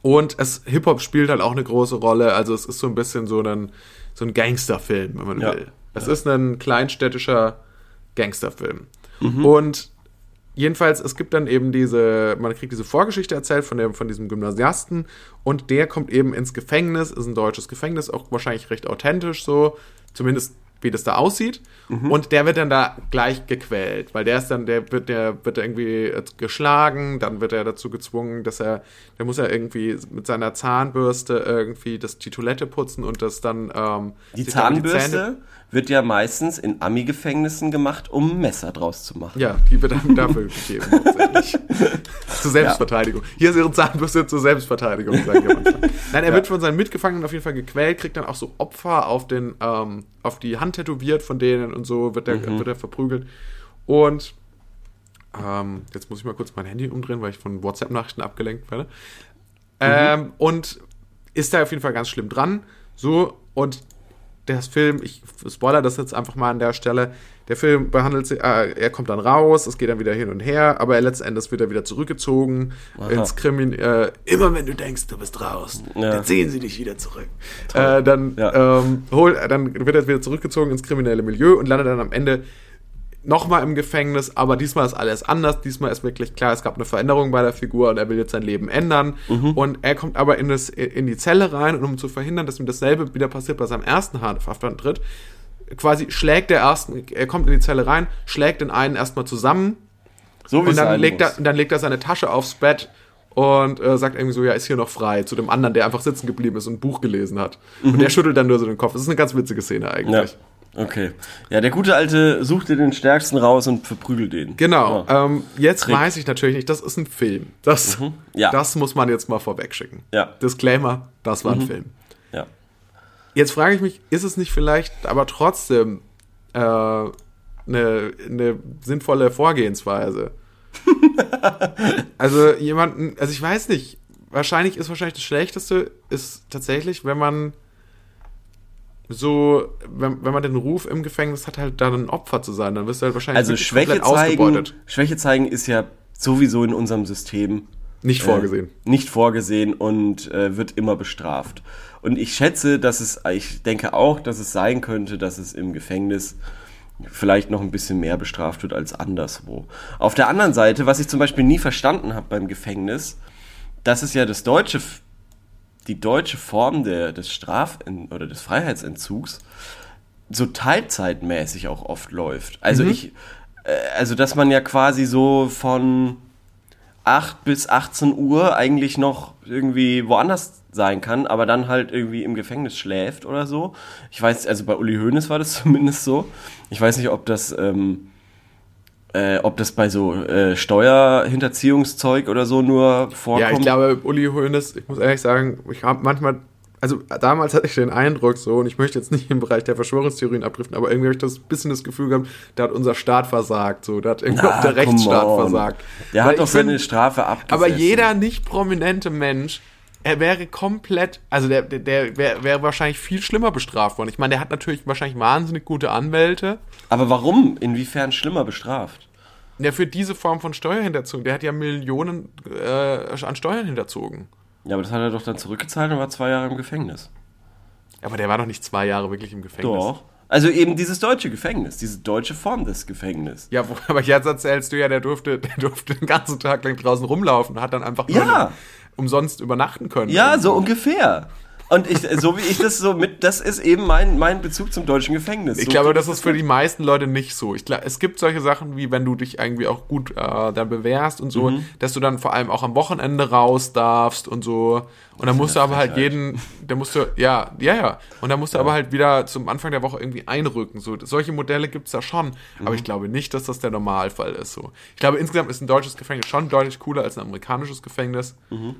und es Hip-Hop spielt halt auch eine große Rolle. Also es ist so ein bisschen so ein, so ein Gangsterfilm, wenn man Ja. will. Es ist ein kleinstädtischer Gangsterfilm. Und jedenfalls, es gibt dann eben diese, man kriegt diese Vorgeschichte erzählt von, dem, von diesem Gymnasiasten und der kommt eben ins Gefängnis, ist ein deutsches Gefängnis, auch wahrscheinlich recht authentisch so, zumindest wie das da aussieht. Und der wird dann da gleich gequält, weil der ist dann, der wird, der wird irgendwie äh, geschlagen, dann wird er dazu gezwungen, dass er, der muss er irgendwie mit seiner Zahnbürste irgendwie das, die Toilette putzen und das dann ähm, Die Zahnbürste Zähne- wird ja meistens in Ami-Gefängnissen gemacht, um Messer draus zu machen. Ja, die wird dann dafür gegeben, hauptsächlich. zur Selbstverteidigung. Hier ist ihre Zahnbürste zur Selbstverteidigung, sagen wir mal. Nein, er wird von seinen Mitgefangenen auf jeden Fall gequält, kriegt dann auch so Opfer auf, den, ähm, auf die Hand tätowiert von denen und so wird er, wird er verprügelt. Und ähm, jetzt muss ich mal kurz mein Handy umdrehen, weil ich von WhatsApp-Nachrichten abgelenkt werde. Ähm, und ist da auf jeden Fall ganz schlimm dran. So, und der Film, ich spoiler das jetzt einfach mal an der Stelle. Der Film behandelt sich, äh, er kommt dann raus, es geht dann wieder hin und her, aber letzten Endes wird er wieder zurückgezogen ins Krimin. Äh, immer wenn du denkst, du bist raus, Ja. dann ziehen sie dich wieder zurück. Äh, dann, Ja. ähm, hol, dann wird er wieder zurückgezogen ins kriminelle Milieu und landet dann am Ende nochmal im Gefängnis, aber diesmal ist alles anders. Diesmal ist wirklich klar, es gab eine Veränderung bei der Figur und er will jetzt sein Leben ändern. Und er kommt aber in, das, in die Zelle rein und um zu verhindern, dass ihm dasselbe wieder passiert bei seinem ersten Haftantritt, quasi schlägt der ersten, er kommt in die Zelle rein, schlägt den einen erstmal zusammen So wie und dann legt, er, und dann legt er seine Tasche aufs Bett und äh, sagt irgendwie so, ja, ist hier noch frei, zu dem anderen, der einfach sitzen geblieben ist und ein Buch gelesen hat. Und der schüttelt dann nur so den Kopf. Das ist eine ganz witzige Szene Ja. Okay. Ja, der gute Alte sucht dir den Stärksten raus und verprügelt den. Genau. Ja. Ähm, jetzt Trick. weiß ich natürlich nicht, das ist ein Film. Das, Ja. das muss man jetzt mal vorwegschicken. Ja. Disclaimer, das war ein Film. Ja. Jetzt frage ich mich, ist es nicht vielleicht aber trotzdem äh, eine, eine sinnvolle Vorgehensweise? also jemanden, also ich weiß nicht, wahrscheinlich ist wahrscheinlich das Schlechteste ist tatsächlich, wenn man so, wenn, wenn man den Ruf im Gefängnis hat, halt dann ein Opfer zu sein, dann wirst du halt wahrscheinlich Also Schwäche zeigen, Schwäche zeigen ist ja sowieso in unserem System Nicht vorgesehen. Äh, nicht vorgesehen und äh, wird immer bestraft. Und ich schätze, dass es, ich denke auch, dass es sein könnte, dass es im Gefängnis vielleicht noch ein bisschen mehr bestraft wird als anderswo. Auf der anderen Seite, was ich zum Beispiel nie verstanden habe beim Gefängnis, das ist ja das deutsche, die deutsche Form der, des Straf- oder des Freiheitsentzugs so teilzeitmäßig auch oft läuft. Also ich, äh, also dass man ja quasi so von 8 bis 18 Uhr eigentlich noch irgendwie woanders sein kann, aber dann halt irgendwie im Gefängnis schläft oder so. Ich weiß, also bei Uli Hoeneß war das zumindest so. Ich weiß nicht, ob das, ähm, äh, ob das bei so äh, Steuerhinterziehungszeug oder so nur vorkommt. Ja, ich glaube, Uli Hoeneß, ich muss ehrlich sagen, ich habe manchmal, also damals hatte ich den Eindruck so, und ich möchte jetzt nicht im Bereich der Verschwörungstheorien abdriften, aber irgendwie habe ich das bisschen das Gefühl gehabt, da hat unser Staat versagt, so, da hat irgendwie Ah, auch der Rechtsstaat on. versagt. Der Weil hat doch seine Strafe abgesessen. Aber jeder nicht prominente Mensch, er wäre komplett, also der, der, wäre wär wahrscheinlich viel schlimmer bestraft worden. Ich meine, der hat natürlich wahrscheinlich wahnsinnig gute Anwälte. Aber warum? Inwiefern schlimmer bestraft? Der für diese Form von Steuerhinterzogen, der hat ja Millionen äh, an Steuern hinterzogen. Ja, aber das hat er doch dann zurückgezahlt und war zwei Jahre im Gefängnis. Aber der war doch nicht zwei Jahre wirklich im Gefängnis. Doch. Also eben dieses deutsche Gefängnis, diese deutsche Form des Gefängnisses. Ja, aber jetzt erzählst du ja, der durfte, der durfte den ganzen Tag lang draußen rumlaufen, hat dann einfach Ja. Umsonst übernachten können. Ja, so ungefähr. Und ich, so wie ich das so mit, das ist eben mein, mein Bezug zum deutschen Gefängnis. Ich so glaube, das ist für die meisten Leute nicht so. Ich glaube, es gibt solche Sachen, wie wenn du dich irgendwie auch gut äh, dann bewährst und so, Mhm. dass du dann vor allem auch am Wochenende raus darfst und so. Und dann musst du aber halt jeden, da musst du, ja, ja, ja. Und dann musst du aber halt wieder zum Anfang der Woche irgendwie einrücken. So, solche Modelle gibt es da schon. Aber Mhm. ich glaube nicht, dass das der Normalfall ist. So. Ich glaube, insgesamt ist ein deutsches Gefängnis schon deutlich cooler als ein amerikanisches Gefängnis. Mhm.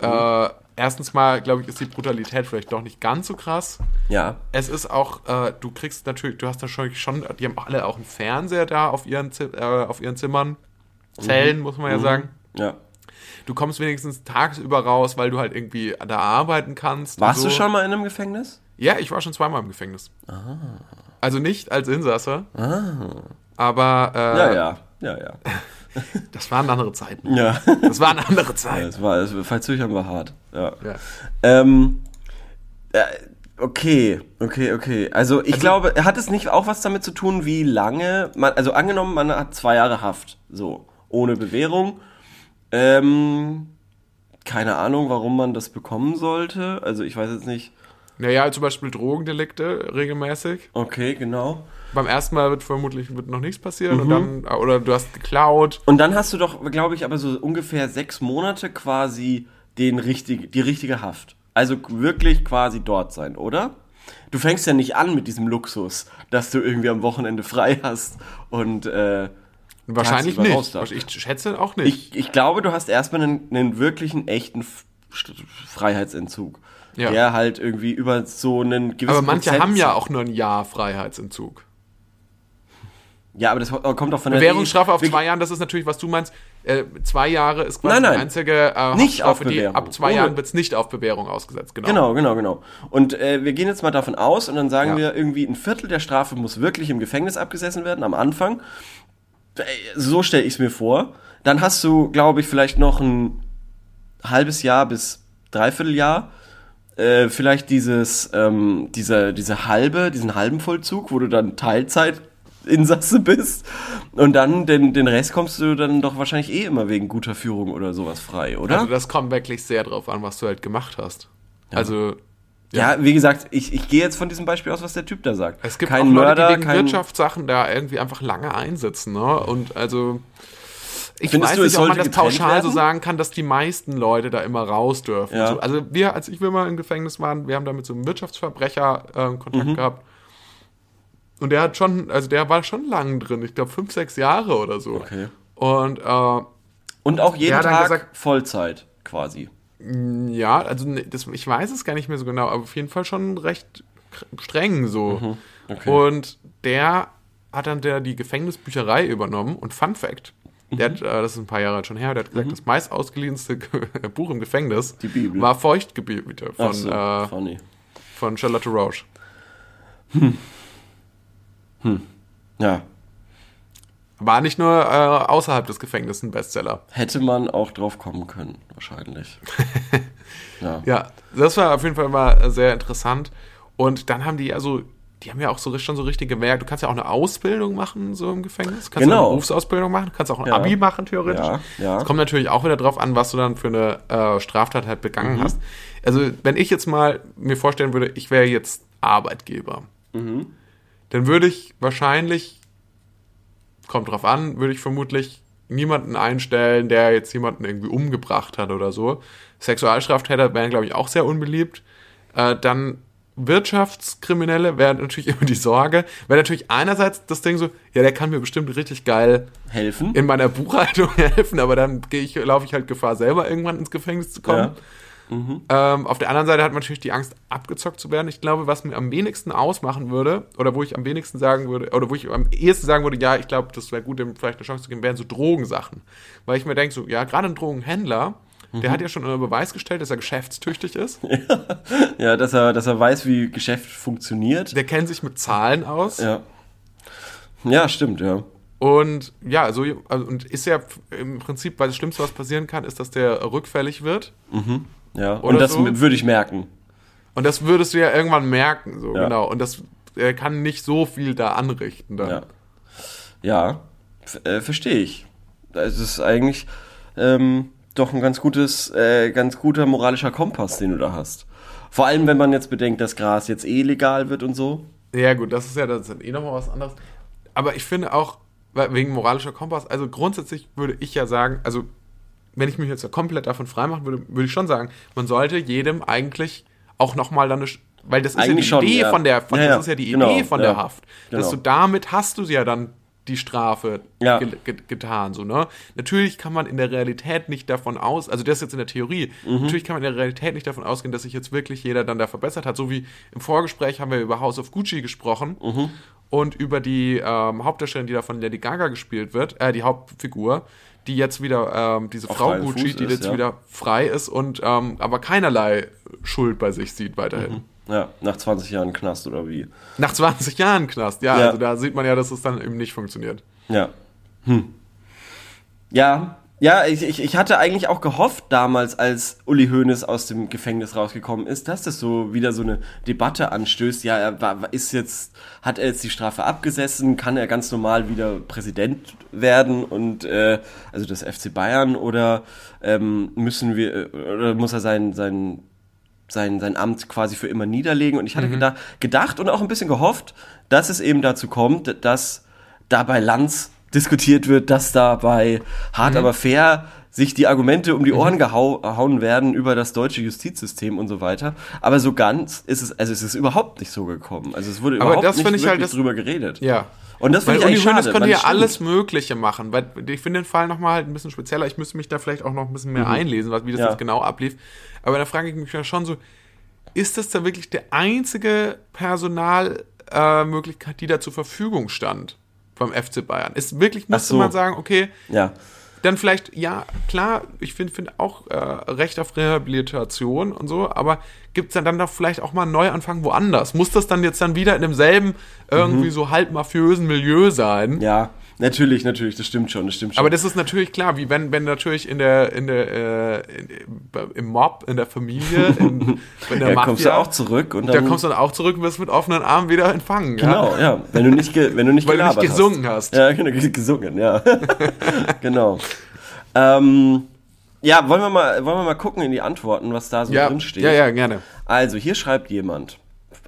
Äh, erstens mal, glaube ich, ist die Brutalität vielleicht doch nicht ganz so krass Ja. es ist auch, äh, du kriegst natürlich, du hast da schon, die haben alle auch einen Fernseher da auf ihren, äh, auf ihren Zimmern. Zellen, muss man ja sagen. Ja. Du kommst wenigstens tagsüber raus, weil du halt irgendwie da arbeiten kannst. Warst so. du schon mal in einem Gefängnis? Ja, ich war schon zweimal im Gefängnis. also nicht als Insasse. Aber äh, Ja, ja, ja, ja. das waren andere Zeiten. Ja, Das waren andere Zeiten. das war, das, Verzögern war hart. Ja. Ja. Ähm, äh, okay, okay, okay. Also ich glaube, hat es nicht auch was damit zu tun, wie lange man, also angenommen, man hat zwei Jahre Haft, so, ohne Bewährung. Ähm, keine Ahnung, warum man das bekommen sollte. Also ich weiß jetzt nicht. Naja, zum Beispiel Drogendelikte regelmäßig. Okay, genau. Beim ersten Mal wird vermutlich wird noch nichts passieren und dann, oder du hast geklaut. Und dann hast du doch, glaube ich, aber so ungefähr sechs Monate quasi den richtig, die richtige Haft. Also wirklich quasi dort sein, oder? Du fängst ja nicht an mit diesem Luxus, dass du irgendwie am Wochenende frei hast und äh, Wahrscheinlich nicht. Ich schätze auch nicht. Ich, ich glaube, du hast erstmal einen, einen wirklichen, echten Freiheitsentzug. Ja. Der halt irgendwie über so einen gewissen aber manche Prozent- haben ja auch nur ein Jahr Freiheitsentzug. Ja, aber das kommt doch von der Bewährungsstrafe auf zwei Jahren, das ist natürlich, was du meinst. Äh, zwei Jahre ist quasi Nein, nein. die einzige äh, Nicht auf Bewährung. ab zwei Ohne- Jahren wird es nicht auf Bewährung ausgesetzt. Genau. Genau, genau, genau. Und äh, wir gehen jetzt mal davon aus und dann sagen Ja. wir irgendwie, ein Viertel der Strafe muss wirklich im Gefängnis abgesessen werden am Anfang. Äh, So stelle ich es mir vor. Dann hast du, glaube ich, vielleicht noch ein halbes Jahr bis dreiviertel Jahr. Äh, vielleicht dieses, ähm, diese, diese halbe, diesen halben Vollzug, wo du dann Teilzeitinsasse bist. Und dann den, den Rest kommst du dann doch wahrscheinlich eh immer wegen guter Führung oder sowas frei, oder? Also das kommt wirklich sehr drauf an, was du halt gemacht hast. Also Ja, wie gesagt, ich, ich gehe jetzt von diesem Beispiel aus, was der Typ da sagt. es gibt kein auch Leute, Mörder, die wegen kein. Wirtschaftssachen da irgendwie einfach lange einsitzen. Ne? Und also ich Findest weiß du, nicht, ob man das pauschal so werden? sagen kann, dass die meisten Leute da immer raus dürfen. Ja. So, also wir, als ich wir mal im Gefängnis waren, wir haben da mit so einem Wirtschaftsverbrecher äh, Kontakt Mhm. gehabt. Und der hat schon, also der war schon lang drin, ich glaube fünf, sechs Jahre oder so. Okay. Und äh, Und auch jeden Tag gesagt- Vollzeit quasi. ja, also ne, das, ich weiß es gar nicht mehr so genau, aber auf jeden Fall schon recht streng so. Mhm. Okay. Und der hat dann der die Gefängnisbücherei übernommen und Fun Fact, der Mhm. hat, äh, das ist ein paar Jahre schon her, der hat gesagt, das meist ausgeliehenste Buch im Gefängnis war Feuchtgebiete von, so, äh, von Charlotte Roche. Ja. War nicht nur äh, außerhalb des Gefängnisses ein Bestseller. Hätte man auch drauf kommen können, wahrscheinlich. ja. Ja, das war auf jeden Fall mal sehr interessant. Und dann haben die also, die haben ja auch so schon so richtige Werk. Du kannst ja auch eine Ausbildung machen, so im Gefängnis. Kannst Genau. eine Berufsausbildung machen, du kannst auch ein Ja. Abi machen, theoretisch. Ja, ja. Es kommt natürlich auch wieder drauf an, was du dann für eine äh, Straftat halt begangen Mhm. hast. Also, wenn ich jetzt mal mir vorstellen würde, ich wäre jetzt Arbeitgeber, Mhm. Dann würde ich wahrscheinlich, kommt drauf an, würde ich vermutlich niemanden einstellen, der jetzt jemanden irgendwie umgebracht hat oder so. Sexualstraftäter wären, glaube ich, auch sehr unbeliebt. Äh, dann Wirtschaftskriminelle wären natürlich immer die Sorge. Wäre natürlich einerseits das Ding so, ja, der kann mir bestimmt richtig geil Helfen? in meiner Buchhaltung helfen, aber dann gehe ich, laufe ich halt Gefahr, selber irgendwann ins Gefängnis zu kommen. Ähm, auf der anderen Seite hat man natürlich die Angst, abgezockt zu werden. Ich glaube, was mir am wenigsten ausmachen würde, oder wo ich am wenigsten sagen würde, oder wo ich am ehesten sagen würde, ja, ich glaube, das wäre gut, dem vielleicht eine Chance zu geben, wären so Drogensachen. Weil ich mir denke, so, ja, gerade ein Drogenhändler, der hat ja schon unter Beweis gestellt, dass er geschäftstüchtig ist. Ja, dass er, dass er weiß, wie Geschäft funktioniert. Der kennt sich mit Zahlen aus. Ja. Ja, stimmt, ja. Und ja, so, also, und ist ja im Prinzip, weil das Schlimmste, was passieren kann, ist, dass der rückfällig wird. Ja. Und das so. würde ich merken. Und das würdest du ja irgendwann merken, so Ja. genau. Und das er kann nicht so viel da anrichten dann. Ja. Ja, äh, verstehe ich. Es ist eigentlich ähm, doch ein ganz gutes, äh, ganz guter moralischer Kompass, den du da hast. Vor allem, wenn man jetzt bedenkt, dass Gras jetzt eh legal wird und so. Ja, gut, das ist ja das ist dann eh nochmal was anderes. Aber ich finde auch, wegen moralischer Kompass, also grundsätzlich würde ich ja sagen, also wenn ich mich jetzt komplett davon freimachen würde, würde ich schon sagen, man sollte jedem eigentlich auch nochmal dann eine, weil das ist Eigentlich ja schon, die Idee ja. von der, von, Ja, das ist ja die genau, Idee von der Haft. Dass genau. du damit hast du ja dann die Strafe ge ge getan, so, ne? Natürlich kann man in der Realität nicht davon aus, also das ist jetzt in der Theorie, Mhm. natürlich kann man in der Realität nicht davon ausgehen, dass sich jetzt wirklich jeder dann da verbessert hat. So wie im Vorgespräch haben wir über House of Gucci gesprochen Mhm. und über die ähm, Hauptdarstellerin, die da von Lady Gaga gespielt wird, äh, die Hauptfigur, die jetzt wieder, ähm, diese Auf Frau Gucci, Fuß die ist, jetzt ja. wieder frei ist und ähm, aber keinerlei Schuld bei sich sieht weiterhin. Ja, nach 20 Jahren Knast oder wie? Nach 20 Jahren Knast, ja, Ja. also da sieht man ja, dass es dann eben nicht funktioniert. Ja. Hm. Ja, ja, ich, ich, ich hatte eigentlich auch gehofft damals, als Uli Hoeneß aus dem Gefängnis rausgekommen ist, dass das so wieder so eine Debatte anstößt. Ja, er war, ist jetzt, hat er jetzt die Strafe abgesessen, kann er ganz normal wieder Präsident werden und äh, also das FC Bayern oder ähm, müssen wir äh, oder muss er sein sein sein, sein Amt quasi für immer niederlegen. Und ich hatte geda gedacht und auch ein bisschen gehofft, dass es eben dazu kommt, dass da bei Lanz diskutiert wird, dass da bei Hart aber fair sich die Argumente um die Ohren gehau gehauen werden über das deutsche Justizsystem und so weiter. Aber so ganz ist es, also es ist überhaupt nicht so gekommen. Also es wurde Aber überhaupt das nicht ich wirklich halt drüber geredet. Ja. Und das finde ich eigentlich Hoeneß schade. könnte ja stimmt. alles Mögliche machen, weil ich finde den Fall nochmal halt ein bisschen spezieller. Ich müsste mich da vielleicht auch noch ein bisschen mehr einlesen, was, wie das Mhm. Ja. jetzt genau ablief. Aber da frage ich mich ja schon so, ist das da wirklich der einzige Personalmöglichkeit, äh, die da zur Verfügung stand beim FC Bayern? Ist wirklich, müsste so. man sagen, okay, Ja. dann vielleicht, ja, klar, ich finde find auch äh, Recht auf Rehabilitation und so, aber gibt es dann, dann doch vielleicht auch mal einen Neuanfang woanders? Muss das dann jetzt dann wieder in demselben irgendwie so halb mafiösen Milieu sein? Mhm. Ja, natürlich, natürlich, das stimmt schon, das stimmt schon. Aber das ist natürlich klar, wie wenn, wenn natürlich in der, in der, äh, in, im Mob, in der Familie, in, in der ja, Mafia, kommst du auch zurück und da dann kommst du dann auch zurück und wirst mit offenen Armen wieder empfangen. Genau, ja. Wenn du nicht, wenn du nicht Weil du nicht gesungen hast. Ja, genau, ge- gesungen, ja. genau. Ähm, ja, wollen wir, mal, wollen wir mal gucken in die Antworten, was da so Ja, drin steht. ja, ja, gerne. Also, hier schreibt jemand.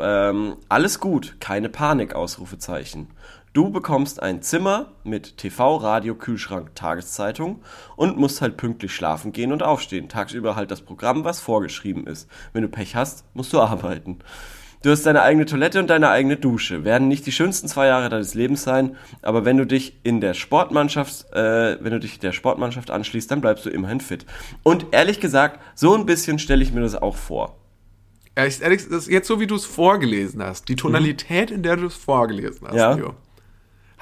Ähm, alles gut, keine Panik, Ausrufezeichen. Du bekommst ein Zimmer mit TV, Radio, Kühlschrank, Tageszeitung und musst halt pünktlich schlafen gehen und aufstehen. Tagsüber halt das Programm, was vorgeschrieben ist. Wenn du Pech hast, musst du arbeiten. Du hast deine eigene Toilette und deine eigene Dusche. Werden nicht die schönsten zwei Jahre deines Lebens sein, aber wenn du dich in der Sportmannschaft, äh, wenn du dich der Sportmannschaft anschließt, dann bleibst du immerhin fit. Und ehrlich gesagt, so ein bisschen stelle ich mir das auch vor. Ehrlich, ehrlich, das ist jetzt so, wie du es vorgelesen hast, die Tonalität, in der du es vorgelesen hast, Mhm. Ja. Leo,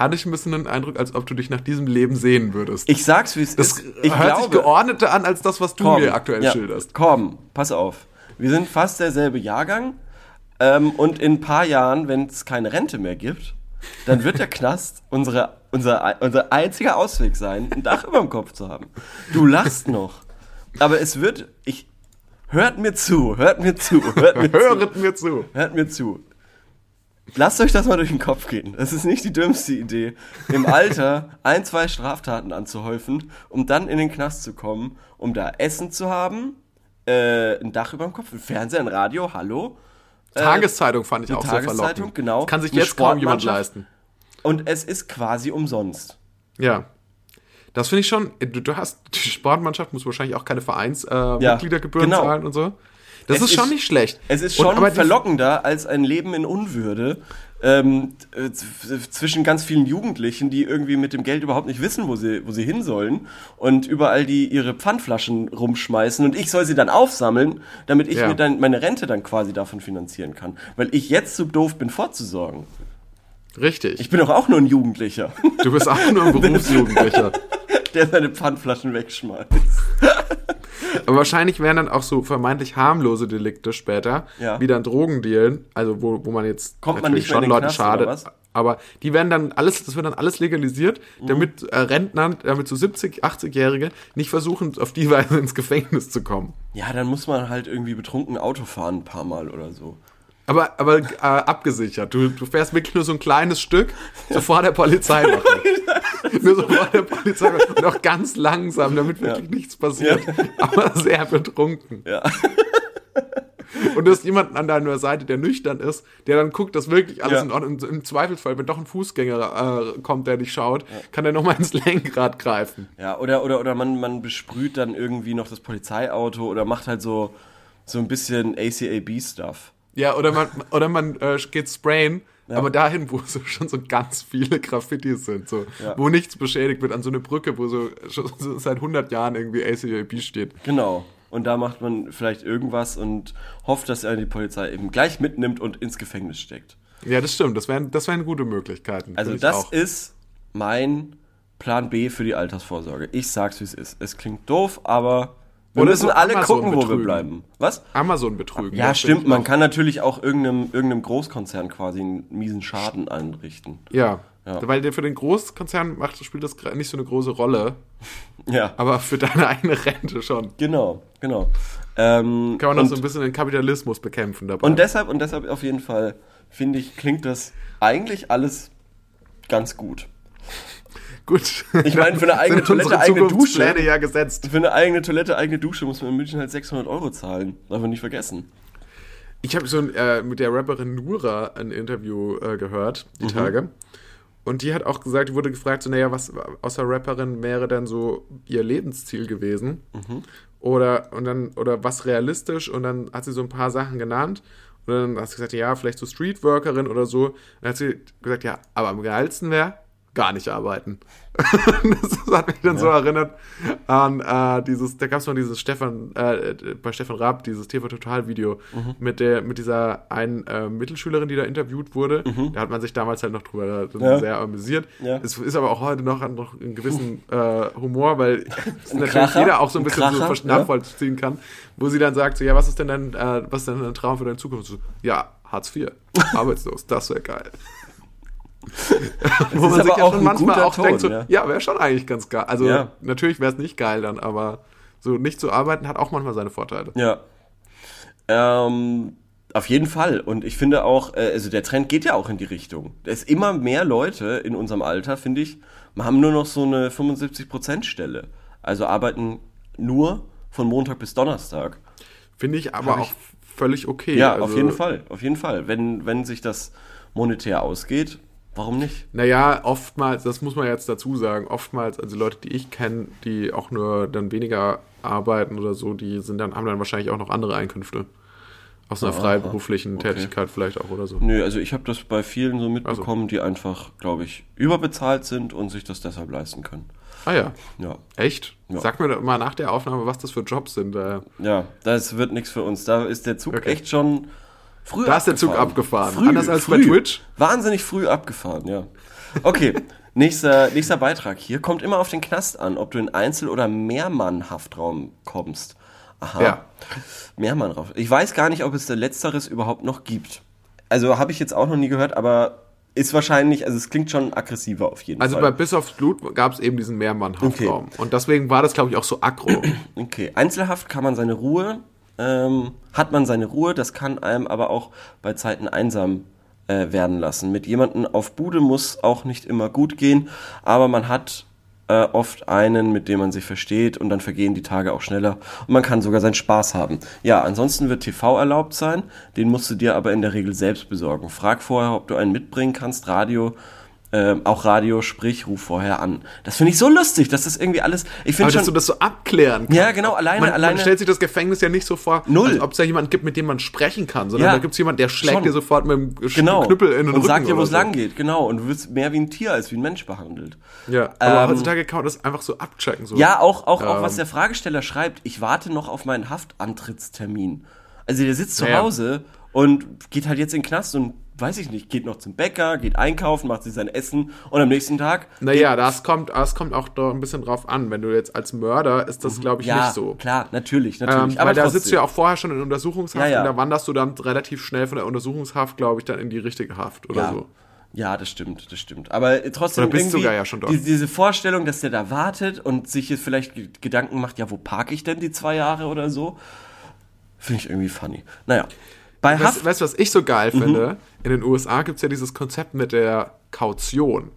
hatte ich ein bisschen den Eindruck, als ob du dich nach diesem Leben sehen würdest. Ich sag's, wie es ist. Ich hört sich glaube, geordneter an, als das, was du komm, mir aktuell ja, schilderst. Komm, pass auf. Wir sind fast derselbe Jahrgang. Ähm, und in ein paar Jahren, wenn es keine Rente mehr gibt, dann wird der Knast unsere, unser, unser einziger Ausweg sein, ein Dach über dem Kopf zu haben. Du lachst noch. Aber es wird, ich, hört mir zu, hört mir zu, hört mir zu. Höret mir zu. Hört mir zu. Lasst euch das mal durch den Kopf gehen. Das ist nicht die dümmste Idee, im Alter ein, zwei Straftaten anzuhäufen, um dann in den Knast zu kommen, um da Essen zu haben, äh, ein Dach über dem Kopf, ein Fernseher, ein Radio, hallo. Tageszeitung fand ich auch sehr Tageszeitung, verlockend. genau. Kann sich jetzt kaum jemand leisten. Und es ist quasi umsonst. Ja. Das finde ich schon. Du, du hast, die Sportmannschaft muss wahrscheinlich auch keine Vereinsmitgliedergebühren äh, Mitgliedergebühren genau. zahlen und so. Das Es ist schon ist- nicht schlecht. Es ist Und schon die- verlockender als ein Leben in Unwürde ähm, äh, zwischen ganz vielen Jugendlichen, die irgendwie mit dem Geld überhaupt nicht wissen, wo sie, wo sie hin sollen und überall die ihre Pfandflaschen rumschmeißen und ich soll sie dann aufsammeln, damit ich Ja. mir dann meine Rente dann quasi davon finanzieren kann, weil ich jetzt zu doof bin vorzusorgen. Richtig. Ich bin doch auch nur ein Jugendlicher, du bist auch nur ein Berufsjugendlicher. der seine Pfandflaschen wegschmeißt. Aber wahrscheinlich wären dann auch so vermeintlich harmlose Delikte später, Ja. wie dann Drogendealen, also wo, wo man jetzt Kommt man natürlich nicht den Leuten Knast, schadet. Aber die werden dann alles, das wird dann alles legalisiert, Mhm. damit äh, Rentner, damit so 70, 80-Jährige nicht versuchen, auf die Weise ins Gefängnis zu kommen. Ja, dann muss man halt irgendwie betrunken Auto fahren ein paar Mal oder so. Aber, aber äh, abgesichert. Du, du fährst wirklich nur so ein kleines Stück, so vor der Polizeiwache. nur so vor der Polizeiwache. Und auch ganz langsam, damit wirklich nichts passiert. Aber sehr betrunken. Ja. Und du hast jemanden an deiner Seite, der nüchtern ist, der dann guckt, dass wirklich alles Ja. in Ordnung ist. Im Zweifelsfall, wenn doch ein Fußgänger äh, kommt, der dich schaut, kann er nochmal ins Lenkrad greifen. Ja, oder, oder, oder man, man besprüht dann irgendwie noch das Polizeiauto oder macht halt so, so ein bisschen ACAB-Stuff. Ja, oder man, oder man äh, geht sprayen, aber dahin, wo so schon so ganz viele Graffitis sind, so, Ja. wo nichts beschädigt wird, an so eine Brücke, wo so, schon so seit 100 Jahren irgendwie ACAB steht. Genau. Und da macht man vielleicht irgendwas und hofft, dass er die Polizei eben gleich mitnimmt und ins Gefängnis steckt. Ja, das stimmt. Das wären, das wären gute Möglichkeiten. Also das auch. ist mein Plan B für die Altersvorsorge. Ich sag's, wie es ist. Es klingt doof, aber Wir Oder müssen alle Amazon gucken, wo wir betrügen. bleiben. Was? Amazon betrügen. Ja, stimmt. Man auch- kann natürlich auch irgendeinem, irgendeinem Großkonzern quasi einen miesen Schaden einrichten. Ja. Ja. Weil der für den Großkonzern macht, spielt das nicht so eine große Rolle, Ja, aber für deine eigene Rente schon. genau, genau. Ähm, Kann man und, so ein bisschen den Kapitalismus bekämpfen dabei. und deshalb, und deshalb auf jeden Fall, finde ich, klingt das eigentlich alles ganz gut. Gut. Ich meine, für eine eigene Toilette, eigene Dusche. ja gesetzt. Für eine eigene Toilette, eigene Dusche muss man in München halt 600 Euro zahlen. Darf man nicht vergessen. Ich habe so ein, äh, mit der Rapperin Nura ein Interview äh, gehört, die Mhm. Tage. Und die hat auch gesagt, die wurde gefragt, so, naja, was außer Rapperin wäre dann so ihr Lebensziel gewesen? Mhm. Oder, und dann, oder was realistisch? Und dann hat sie so ein paar Sachen genannt. Und dann hat sie gesagt, ja, vielleicht so Streetworkerin oder so. Und dann hat sie gesagt, ja, aber am geilsten wäre, gar nicht arbeiten. das hat mich dann so erinnert an äh, dieses, da gab es noch dieses Stefan, äh, bei Stefan Raab, dieses TV Total Video Mhm. mit der, mit dieser einen äh, Mittelschülerin, die da interviewt wurde. Da hat man sich damals halt noch drüber Mhm. Ja. sehr amüsiert. Ja. Es ist aber auch heute noch, noch einen gewissen äh, Humor, weil es natürlich Kracher, jeder auch so ein bisschen so Kracher, ja. nachvollziehen kann, wo sie dann sagt, so, ja, was ist denn dein, äh, was ist denn dein Traum für deine Zukunft? So, ja, Hartz IV, arbeitslos, das wäre geil. Wo man sich ja auch schon manchmal auch denkt, so, Ton, ja, ja. wäre schon eigentlich ganz geil. Also Ja. natürlich wäre es nicht geil dann, aber so nicht zu arbeiten hat auch manchmal seine Vorteile. Ja. Ähm, auf jeden Fall. Und ich finde auch, äh, also der Trend geht ja auch in die Richtung. Es ist immer mehr Leute in unserem Alter, finde ich, haben nur noch so eine 75%-Stelle. Also arbeiten nur von Montag bis Donnerstag. Finde ich aber Hab auch völlig okay. Ja, also, auf jeden Fall. Auf jeden Fall. Wenn, wenn sich das monetär ausgeht, warum nicht? Naja, oftmals, das muss man jetzt dazu sagen, oftmals, also Leute, die ich kenne, die auch nur dann weniger arbeiten oder so, die sind dann, haben dann wahrscheinlich auch noch andere Einkünfte. Aus einer Aha, freiberuflichen okay. Tätigkeit vielleicht auch oder so. Nö, also ich habe das bei vielen so mitbekommen, die einfach, glaube ich, überbezahlt sind und sich das deshalb leisten können. Ah ja, Ja. echt? Ja. Sag mir doch mal nach der Aufnahme, was das für Jobs sind. Äh, Ja, das wird nichts für uns. Da ist der Zug Okay. echt schon früh Da ist der Zug abgefahren. Früh, Anders als bei früh. Twitch. Wahnsinnig früh abgefahren, ja. Okay, nächster, nächster Beitrag hier. Kommt immer auf den Knast an, ob du in Einzel- oder Mehrmann-Haftraum kommst. Aha. Ja. Mehrmann-Haftraum. Ich weiß gar nicht, ob es der Letzteres überhaupt noch gibt. Also habe ich jetzt auch noch nie gehört, aber ist wahrscheinlich, also es klingt schon aggressiver auf jeden Also bei Fall. Bis aufs Blut gab es eben diesen Mehrmann-Haftraum. Und deswegen war das, glaube ich, auch so aggro. Okay, Einzelhaft kann man seine Ruhe, ähm, hat man seine Ruhe, das kann einem aber auch bei Zeiten einsam äh, werden lassen. Mit jemandem auf Bude muss auch nicht immer gut gehen, aber man hat äh, oft einen, mit dem man sich versteht und dann vergehen die Tage auch schneller und man kann sogar seinen Spaß haben. Ja, ansonsten wird TV erlaubt sein, den musst du dir aber in der Regel selbst besorgen. Frag vorher, ob du einen mitbringen kannst, Radio, ähm, auch Radio, sprich, ruf vorher an. Das finde ich so lustig, dass das irgendwie alles, ich finde dass du schon, das so abklären kannst. Ja, genau, alleine- man, alleine- Man stellt sich das Gefängnis ja nicht so vor, Null. als ob es da jemanden gibt, mit dem man sprechen kann, sondern Ja, da gibt es jemanden, der schlägt schon. dir sofort mit dem genau, Knüppel in den und Rücken. sagt dir, wo es so. lang geht, genau, und du wirst mehr wie ein Tier als wie ein Mensch behandelt. Ja, aber Ähm, heutzutage kann man das einfach so abchecken. So. Ja, auch, auch, auch Ähm. was der Fragesteller schreibt, ich warte noch auf meinen Haftantrittstermin. Also der sitzt zu Ja, ja. Hause und geht halt jetzt in den Knast und weiß ich nicht, geht noch zum Bäcker, geht einkaufen, macht sich sein Essen und am nächsten Tag. Naja, das kommt, das kommt auch doch ein bisschen drauf an. Wenn du jetzt als Mörder, ist das, glaube ich, Mhm. ja, nicht so. klar, natürlich, Ähm, natürlich. weil da sitzt du ja auch vorher schon in Untersuchungshaft Ja, ja. und da wanderst du dann relativ schnell von der Untersuchungshaft, glaube ich, dann in die richtige Haft oder so. Ja, das stimmt, das stimmt. Aber äh, trotzdem Oder bist irgendwie sogar ja schon dort. die- diese Vorstellung, dass der da wartet und sich jetzt vielleicht Ge- Gedanken macht, ja, wo parke ich denn die zwei Jahre oder so, finde ich irgendwie funny. Naja, bei Weißt, Haft, weißt du, was ich so geil Mhm. finde? In den USA gibt es ja dieses Konzept mit der Kaution.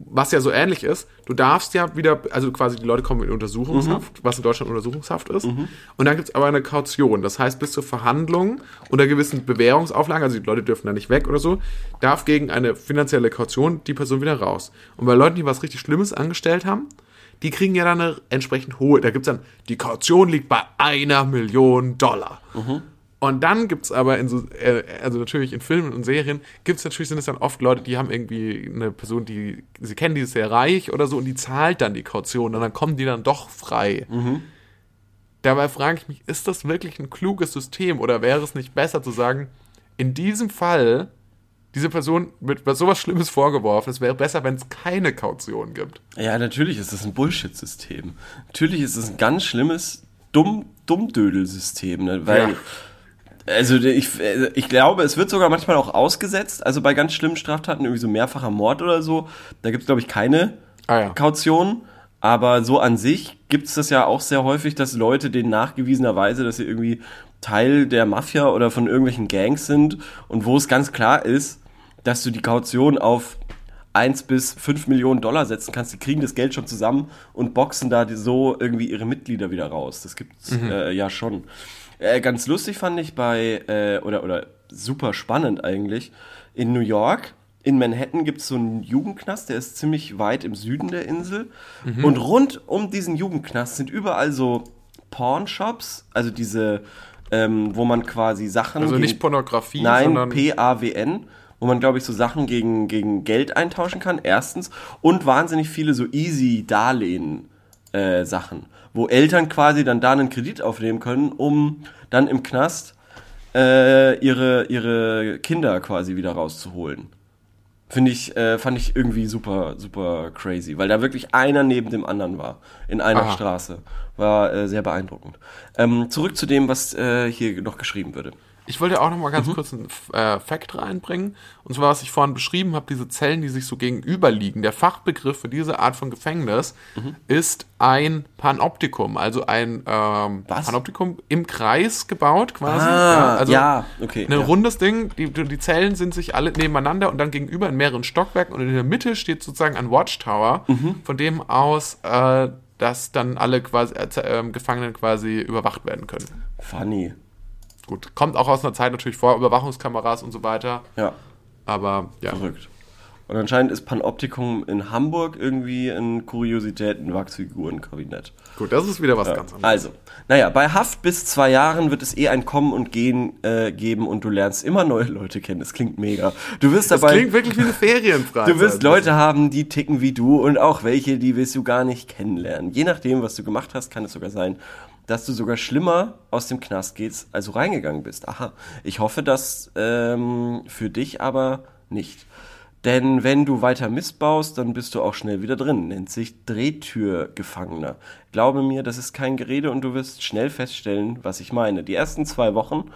Was ja so ähnlich ist, du darfst ja wieder, also quasi die Leute kommen in Untersuchungshaft, Mhm. was in Deutschland Untersuchungshaft ist. Und dann gibt es aber eine Kaution. Das heißt, bis zur Verhandlung unter gewissen Bewährungsauflagen, also die Leute dürfen da nicht weg oder so, darf gegen eine finanzielle Kaution die Person wieder raus. Und bei Leuten, die was richtig Schlimmes angestellt haben, die kriegen ja dann eine entsprechend hohe, da gibt es dann, die Kaution liegt bei einer Million Dollar. Und dann gibt's aber in so, äh, also natürlich in Filmen und Serien, gibt's natürlich, sind es dann oft Leute, die haben irgendwie eine Person, die sie kennen, die ist sehr reich oder so und die zahlt dann die Kaution und dann kommen die dann doch frei. Dabei frage ich mich, ist das wirklich ein kluges System oder wäre es nicht besser zu sagen, in diesem Fall, diese Person wird was sowas Schlimmes vorgeworfen, es wäre besser, wenn es keine Kaution gibt. ja, natürlich ist das ein Bullshit-System. Natürlich ist es ein ganz schlimmes Dumm, Dummdödel-System, ne? Weil, Ja. Also ich, ich glaube, es wird sogar manchmal auch ausgesetzt, also bei ganz schlimmen Straftaten, irgendwie so mehrfacher Mord oder so, da gibt es, glaube ich, keine Ah ja. Kaution. Aber so an sich gibt es das ja auch sehr häufig, dass Leute denen nachgewiesenerweise, dass sie irgendwie Teil der Mafia oder von irgendwelchen Gangs sind und wo es ganz klar ist, dass du die Kaution auf 1 bis 5 Millionen Dollar setzen kannst, die kriegen das Geld schon zusammen und boxen da so irgendwie ihre Mitglieder wieder raus. Das gibt's äh, ja schon. Äh, ganz lustig fand ich bei, äh, oder, oder super spannend eigentlich, in New York, in Manhattan gibt es so einen Jugendknast, der ist ziemlich weit im Süden der Insel. Und rund um diesen Jugendknast sind überall so Pornshops, also diese, ähm, wo man quasi Sachen. Also nicht Pornografie, Nein, sondern P-A-W-N, wo man, glaube ich, so Sachen gegen, gegen Geld eintauschen kann, erstens. Und wahnsinnig viele so Easy-Darlehen-Sachen, wo Eltern quasi dann da einen Kredit aufnehmen können, um dann im Knast äh, ihre, ihre Kinder quasi wieder rauszuholen. Finde ich, äh, fand ich irgendwie super, super crazy, weil da wirklich einer neben dem anderen war, in einer Aha. Straße. War äh, sehr beeindruckend. Ähm, zurück zu dem, was äh, hier noch geschrieben würde. Ich wollte auch noch mal Mhm. ganz kurz einen äh, Fact reinbringen. Und zwar, was ich vorhin beschrieben habe, diese Zellen, die sich so gegenüber liegen. Der Fachbegriff für diese Art von Gefängnis Mhm. ist ein Panoptikum. Also ein ähm? Panoptikum im Kreis gebaut quasi. Ah, also ja, okay, Ein ja. rundes Ding. Die, die Zellen sind sich alle nebeneinander und dann gegenüber in mehreren Stockwerken. Und in der Mitte steht sozusagen ein Watchtower, Mhm. von dem aus äh, dass dann alle quasi, äh, ähm, Gefangenen quasi überwacht werden können. Funny. Gut, kommt auch aus einer Zeit natürlich vor, Überwachungskameras und so weiter. Ja, Aber ja. verrückt. Und anscheinend ist Panoptikum in Hamburg irgendwie ein Kuriositäten-Wachsfigurenkabinett. Gut, das ist wieder was Ja. ganz anderes. Also, naja, bei Haft bis zwei Jahren wird es eh ein Kommen und Gehen äh, geben und du lernst immer neue Leute kennen. Das klingt mega. Du wirst das dabei. klingt wirklich wie eine Ferienfreizeit. Du wirst Leute haben, die ticken wie du und auch welche, die willst du gar nicht kennenlernen. Je nachdem, was du gemacht hast, kann es sogar sein, dass du sogar schlimmer aus dem Knast gehst, als du reingegangen bist. Aha. Ich hoffe, dass ähm, für dich aber nicht. Denn wenn du weiter missbaust, dann bist du auch schnell wieder drin. Nennt sich Drehtürgefangener. Glaube mir, das ist kein Gerede und du wirst schnell feststellen, was ich meine. Die ersten zwei Wochen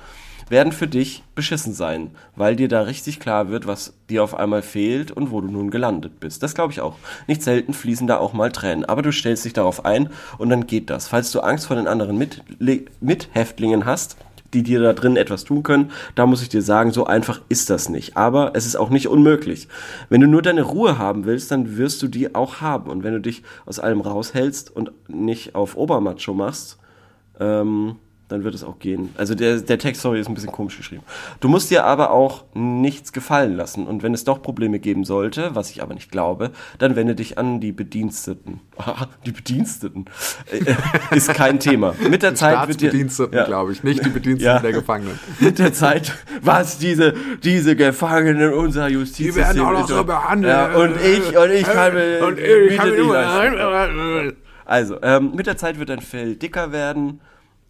werden für dich beschissen sein, weil dir da richtig klar wird, was dir auf einmal fehlt und wo du nun gelandet bist. Das glaube ich auch. Nicht selten fließen da auch mal Tränen, aber du stellst dich darauf ein und dann geht das. Falls du Angst vor den anderen Mithäftlingen hast, die dir da drin etwas tun können, da muss ich dir sagen, so einfach ist das nicht. Aber es ist auch nicht unmöglich. Wenn du nur deine Ruhe haben willst, dann wirst du die auch haben. Und wenn du dich aus allem raushältst und nicht auf Obermacho machst, ähm, dann wird es auch gehen. Also der, der Text, sorry, ist ein bisschen komisch geschrieben. Du musst dir aber auch nichts gefallen lassen. Und wenn es doch Probleme geben sollte, was ich aber nicht glaube, dann wende dich an die Bediensteten. Die Bediensteten. Äh, ist kein Thema. Mit der Zeit wird dir... Staatsbediensteten, Ja. glaube ich, nicht die Bediensteten Ja. der Gefangenen. Mit der Zeit, was diese, diese Gefangenen unserer Justiz. Die werden auch noch so behandelt. Ja, und ich, und ich kann mir, Und ich kann mir leisten. Also, ähm, mit der Zeit wird dein Fell dicker werden.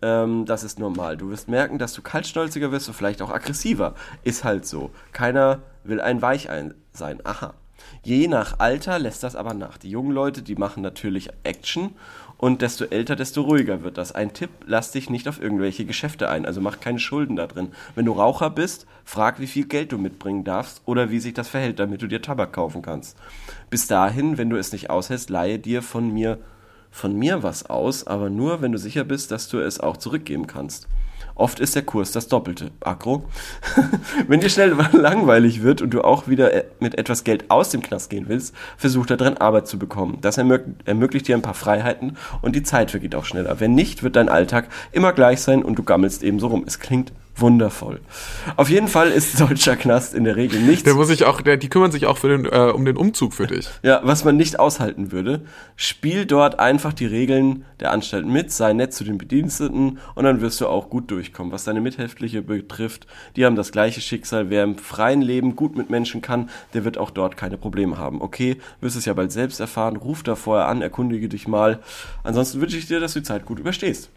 Ähm, das ist normal. Du wirst merken, dass du kaltstolziger wirst und vielleicht auch aggressiver. Ist halt so. Keiner will ein Weichein sein. Aha. Je nach Alter lässt das aber nach. Die jungen Leute, die machen natürlich Action und desto älter, desto ruhiger wird das. Ein Tipp, lass dich nicht auf irgendwelche Geschäfte ein, also mach keine Schulden da drin. Wenn du Raucher bist, frag, wie viel Geld du mitbringen darfst oder wie sich das verhält, damit du dir Tabak kaufen kannst. Bis dahin, wenn du es nicht aushältst, leihe dir von mir von mir was aus, aber nur, wenn du sicher bist, dass du es auch zurückgeben kannst. Oft ist der Kurs das Doppelte. Agro. Wenn dir schnell langweilig wird und du auch wieder äh, mit etwas Geld aus dem Knast gehen willst, versuch da drin Arbeit zu bekommen. Das ermög ermöglicht dir ein paar Freiheiten und die Zeit vergeht auch schneller. Wenn nicht, wird dein Alltag immer gleich sein und du gammelst ebenso rum. Es klingt wundervoll. Auf jeden Fall ist deutscher Knast in der Regel nichts. Der muss sich auch, der, die kümmern sich auch den, äh, um den Umzug für dich. Ja, was man nicht aushalten würde. Spiel dort einfach die Regeln der Anstalt mit, sei nett zu den Bediensteten und dann wirst du auch gut durchkommen. Was deine Mithäftliche betrifft, die haben das gleiche Schicksal. Wer im freien Leben gut mit Menschen kann, der wird auch dort keine Probleme haben. Okay, wirst es ja bald selbst erfahren. Ruf da vorher an, erkundige dich mal. Ansonsten wünsche ich dir, dass du die Zeit gut überstehst.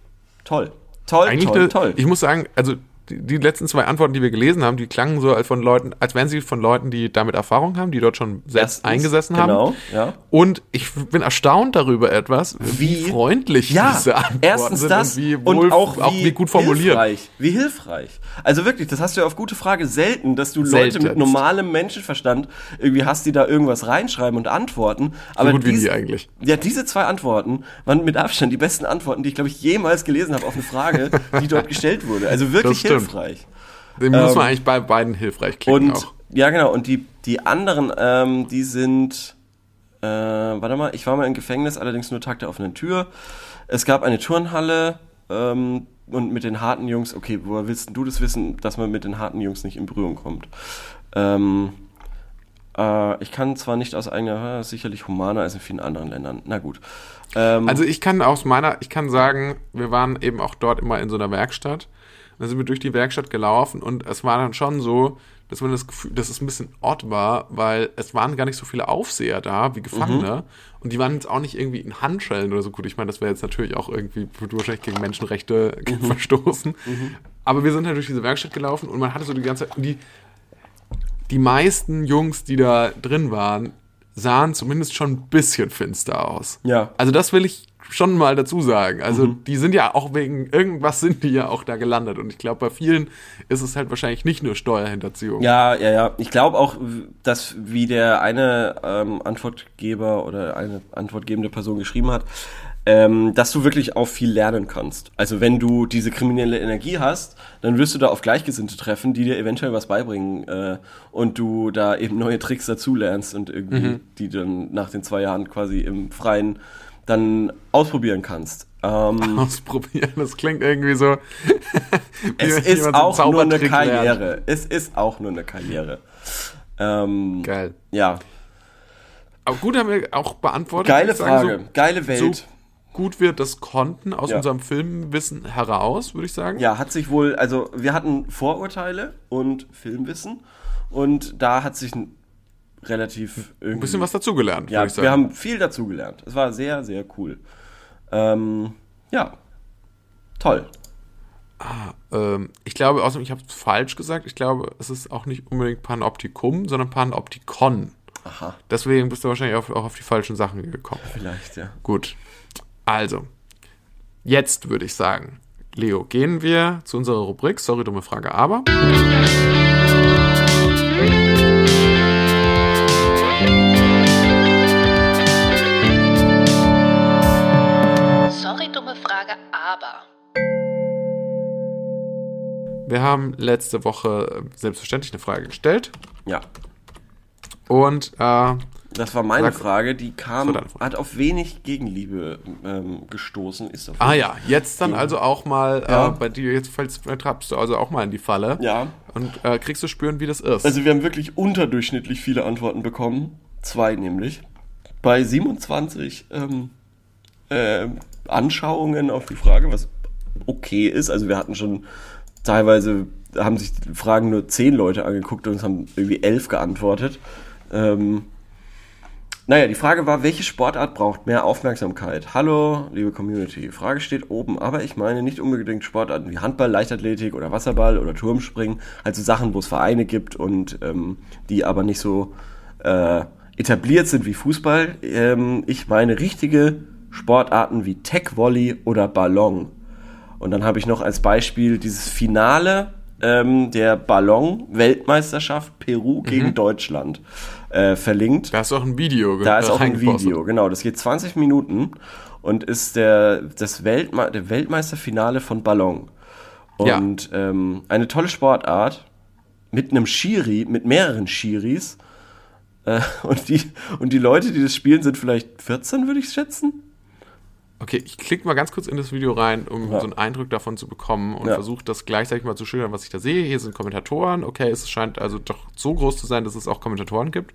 Toll. Toll, Eigentlich toll, eine, toll. ich muss sagen, also die, die letzten zwei Antworten, die wir gelesen haben, die klangen so als von Leuten, als wären sie von Leuten, die damit Erfahrung haben, die dort schon selbst Erstens, eingesessen genau, haben. ja. Und ich bin erstaunt darüber etwas, wie, freundlich ja, diese Antworten erstens sind das und wie, wohl, und auch wie, gut formuliert. Hilfreich, wie hilfreich. Also wirklich, das hast du ja auf gute Frage selten, dass du Leute mit Seltenst. normalem Menschenverstand irgendwie hast, die da irgendwas reinschreiben und antworten. Aber gut wie diese, nie eigentlich. Ja, diese zwei Antworten waren mit Abstand die besten Antworten, die ich glaube ich jemals gelesen habe auf eine Frage, die dort gestellt wurde. Also wirklich stimmt. Hilfreich. Muss Ähm, man eigentlich bei beiden hilfreich klicken Und auch. ja, genau. Und die, die anderen, ähm, die sind, äh, warte mal, ich war mal im Gefängnis, allerdings nur Tag der offenen Tür. Es gab eine Turnhalle ähm, und mit den harten Jungs, okay, woher willst du das wissen, dass man mit den harten Jungs nicht in Berührung kommt? Ähm, äh, ich kann zwar nicht aus eigener, äh, sicherlich humaner als in vielen anderen Ländern. Na gut. Ähm, Also ich kann aus meiner, ich kann sagen, wir waren eben auch dort immer in so einer Werkstatt. Da sind wir durch die Werkstatt gelaufen und es war dann schon so, dass man das Gefühl, dass es ein bisschen odd war, weil es waren gar nicht so viele Aufseher da wie Gefangene und die waren jetzt auch nicht irgendwie in Handschellen oder so gut. Ich meine, das wäre jetzt natürlich auch irgendwie wahrscheinlich gegen Menschenrechte verstoßen. Aber wir sind halt durch diese Werkstatt gelaufen und man hatte so die ganze Zeit, die, die meisten Jungs, die da drin waren, sahen zumindest schon ein bisschen finster aus. Ja. Also das will ich schon mal dazu sagen. Also die sind ja auch wegen irgendwas sind die ja auch da gelandet und ich glaube bei vielen ist es halt wahrscheinlich nicht nur Steuerhinterziehung. Ja, ja, ja. Ich glaube auch, dass wie der eine ähm, Antwortgeber oder eine antwortgebende Person geschrieben hat, ähm, dass du wirklich auch viel lernen kannst. Also wenn du diese kriminelle Energie hast, dann wirst du da auf Gleichgesinnte treffen, die dir eventuell was beibringen äh, und du da eben neue Tricks dazu lernst und irgendwie die dann nach den zwei Jahren quasi im Freien dann ausprobieren kannst. Ähm, Ausprobieren, das klingt irgendwie so. es ist so auch nur eine Zaubertrick lernt. Karriere. Es ist auch nur eine Karriere. Ähm, Geil. ja, Aber gut haben wir auch beantwortet. geile würde sagen, Frage, geile Welt. So, so gut wir das konnten aus Ja. unserem Filmwissen heraus, würde ich sagen. Ja, hat sich wohl, also wir hatten Vorurteile und Filmwissen und da hat sich ein relativ irgendwie, Ein bisschen was dazugelernt, Ja, würde ich sagen. wir haben viel dazugelernt. Es war sehr, sehr cool. Ähm, ja, toll. Ähm, ich glaube, außerdem, ich habe es falsch gesagt. Ich glaube, es ist auch nicht unbedingt Panoptikum, sondern Panoptikon. Aha, Deswegen bist du wahrscheinlich auf, auch auf die falschen Sachen gekommen. vielleicht, ja. Gut. Also, jetzt würde ich sagen, Leo, gehen wir zu unserer Rubrik. Sorry, dumme Frage, aber. Frage, aber. Wir haben letzte Woche äh, selbstverständlich eine Frage gestellt. Ja, Und äh, das war meine Sag- Frage, die kam, Frage. hat auf wenig Gegenliebe ähm, gestoßen, ist auf ah ja, jetzt dann also auch mal Ja. äh, bei dir, jetzt fällst- trappst du also auch mal in die Falle. Ja, Und äh, kriegst du spüren, wie das ist. Also wir haben wirklich unterdurchschnittlich viele Antworten bekommen. Zwei nämlich. Bei 27 ähm, äh, Anschauungen auf die Frage, was okay ist. Also wir hatten schon teilweise, haben sich die Fragen nur zehn Leute angeguckt und es haben irgendwie elf geantwortet. Ähm, naja, die Frage war, welche Sportart braucht mehr Aufmerksamkeit? Hallo, liebe Community. Frage steht oben, aber ich meine nicht unbedingt Sportarten wie Handball, Leichtathletik oder Wasserball oder Turmspringen. Also Sachen, wo es Vereine gibt und ähm, die aber nicht so äh, etabliert sind wie Fußball. Ähm, ich meine richtige Sportarten wie Tech-Volley oder Ballon. Und dann habe ich noch als Beispiel dieses Finale ähm, der Ballon-Weltmeisterschaft Peru gegen Deutschland äh, verlinkt. da ist auch ein Video. Da ist auch ein. Video, genau. Das geht 20 Minuten und ist der, das Weltme der Weltmeisterfinale von Ballon. Ja. Und ähm, eine tolle Sportart mit einem Schiri, mit mehreren Schiris. Äh, und, die, und die Leute, die das spielen, sind vielleicht 14, würde ich schätzen. Okay, ich klicke mal ganz kurz in das Video rein, um Ja. so einen Eindruck davon zu bekommen und Ja. versuche das gleichzeitig mal zu schildern, was ich da sehe. Hier sind Kommentatoren. Okay, es scheint also doch so groß zu sein, dass es auch Kommentatoren gibt.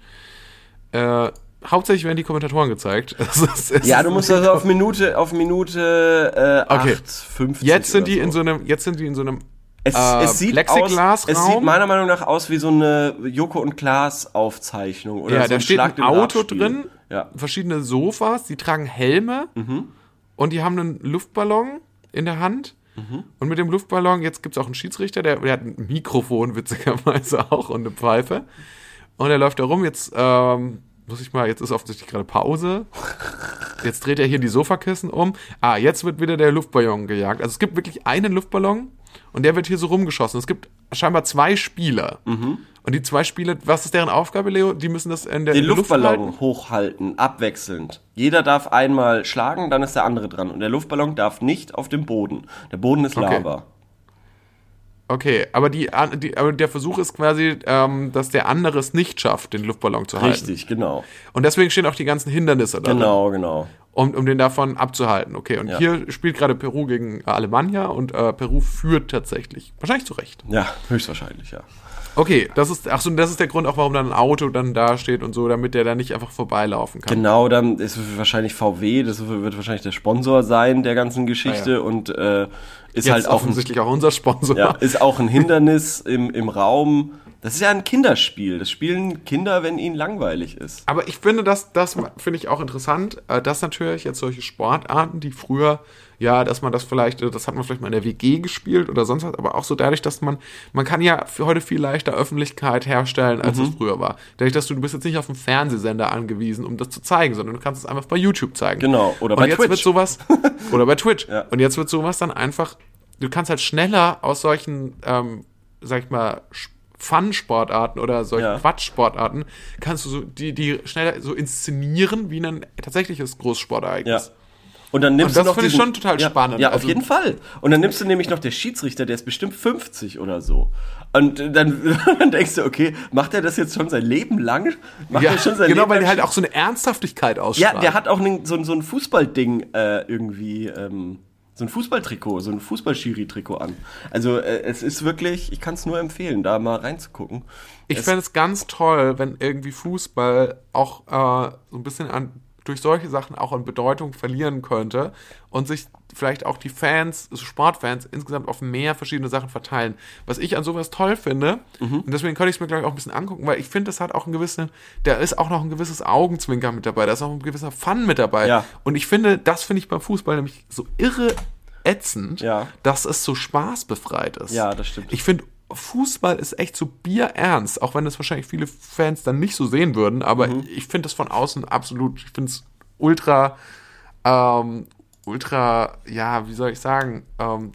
Äh, hauptsächlich werden die Kommentatoren gezeigt. Es ist- es Ja, du musst also auf Minute, auf Minute äh, Okay. 8,50 Jetzt sind die in so einem, jetzt sind die in so einem Es, äh, es, sieht aus, es sieht meiner Meinung nach aus wie so eine Joko und Klaas Aufzeichnung oder ja, so da ein steht Schlag ein Auto drin, Ja. verschiedene Sofas, die tragen Helme Mhm. Und die haben einen Luftballon in der Hand Und mit dem Luftballon, jetzt gibt es auch einen Schiedsrichter, der, der hat ein Mikrofon, witzigerweise auch, und eine Pfeife. Und er läuft da rum, jetzt ähm, muss ich mal, jetzt ist offensichtlich gerade Pause. Jetzt dreht er hier die Sofakissen um. Ah, jetzt wird wieder der Luftballon gejagt. Also es gibt wirklich einen Luftballon und der wird hier so rumgeschossen. Es gibt scheinbar zwei Spieler. Und die zwei Spieler, was ist deren Aufgabe, Leo? Die müssen das in der, Den Luft Luftballon halten? hochhalten, abwechselnd. Jeder darf einmal schlagen, dann ist der andere dran. Und der Luftballon darf nicht auf dem Boden. Der Boden ist Okay. Lava. Okay, aber, die, die, aber der Versuch ist quasi, ähm, dass der andere es nicht schafft, den Luftballon zu halten. Richtig, genau. Und deswegen stehen auch die ganzen Hindernisse da. Genau, genau. um, um den davon abzuhalten. Okay, und Ja. hier spielt gerade Peru gegen Alemannia und äh, Peru führt tatsächlich. Wahrscheinlich zu Recht. Ja, höchstwahrscheinlich, ja. Okay, das ist, ach so, das ist der Grund auch, warum dann ein Auto dann da steht und so, damit der da nicht einfach vorbeilaufen kann. Genau, dann ist wahrscheinlich VW, das wird wahrscheinlich der Sponsor sein der ganzen Geschichte Ah, ja. und äh, ist Jetzt halt auch ein, offensichtlich auch unser Sponsor. ja, ist auch ein Hindernis im, im Raum. Das ist ja ein Kinderspiel. Das spielen Kinder, wenn ihnen langweilig ist. Aber ich finde, das, das finde ich auch interessant, äh, dass natürlich jetzt solche Sportarten, die früher, ja, dass man das vielleicht, äh, das hat man vielleicht mal in der WG gespielt oder sonst was, aber auch so dadurch, dass man, man kann ja für heute viel leichter Öffentlichkeit herstellen, als Mhm. es früher war. Dadurch, dass du, du bist jetzt nicht auf einen Fernsehsender angewiesen, um das zu zeigen, sondern du kannst es einfach bei YouTube zeigen. Genau, oder Und bei jetzt Twitch. wird sowas, oder bei Twitch. Ja. Und jetzt wird sowas dann einfach, du kannst halt schneller aus solchen, ähm, sag ich mal, Fun-Sportarten oder solchen Ja. Quatsch-Sportarten kannst du so die, die schneller so inszenieren wie ein tatsächliches Ja. Großsportereignis. Und dann nimmst Und das du noch finde ich diesen- schon total ja, spannend. Ja, auf Also- jeden Fall. Und dann nimmst du nämlich noch der Schiedsrichter, der ist bestimmt 50 oder so. Und dann, dann denkst du, okay, macht er das jetzt schon sein Leben lang? Macht Ja, er schon sein genau, Leben weil der halt auch so eine Ernsthaftigkeit ausstrahlt. Ja, der hat auch nen- so, ein- so ein Fußballding äh, irgendwie, ähm, so ein Fußballtrikot, so ein Fußballschiri-Trikot an. Also äh, es ist wirklich, ich kann es nur empfehlen, da mal reinzugucken. Ich fände es ganz toll, wenn irgendwie Fußball auch äh, so ein bisschen an, durch solche Sachen auch an Bedeutung verlieren könnte und sich vielleicht auch die Fans, also Sportfans, insgesamt auf mehr verschiedene Sachen verteilen. Was ich an sowas toll finde, Mhm. und deswegen könnte ich es mir, glaube ich, auch ein bisschen angucken, weil ich finde, das hat auch ein gewissen, da ist auch noch ein gewisses Augenzwinker mit dabei, da ist auch ein gewisser Fun mit dabei. Ja. Und ich finde, das finde ich beim Fußball nämlich so irre ätzend, Ja. dass es so spaßbefreit ist. Ja, das stimmt. Ich finde, Fußball ist echt so bierernst, auch wenn das wahrscheinlich viele Fans dann nicht so sehen würden, aber Mhm. ich finde das von außen absolut, ich finde es ultra, ähm, ultra, ja, wie soll ich sagen, ähm,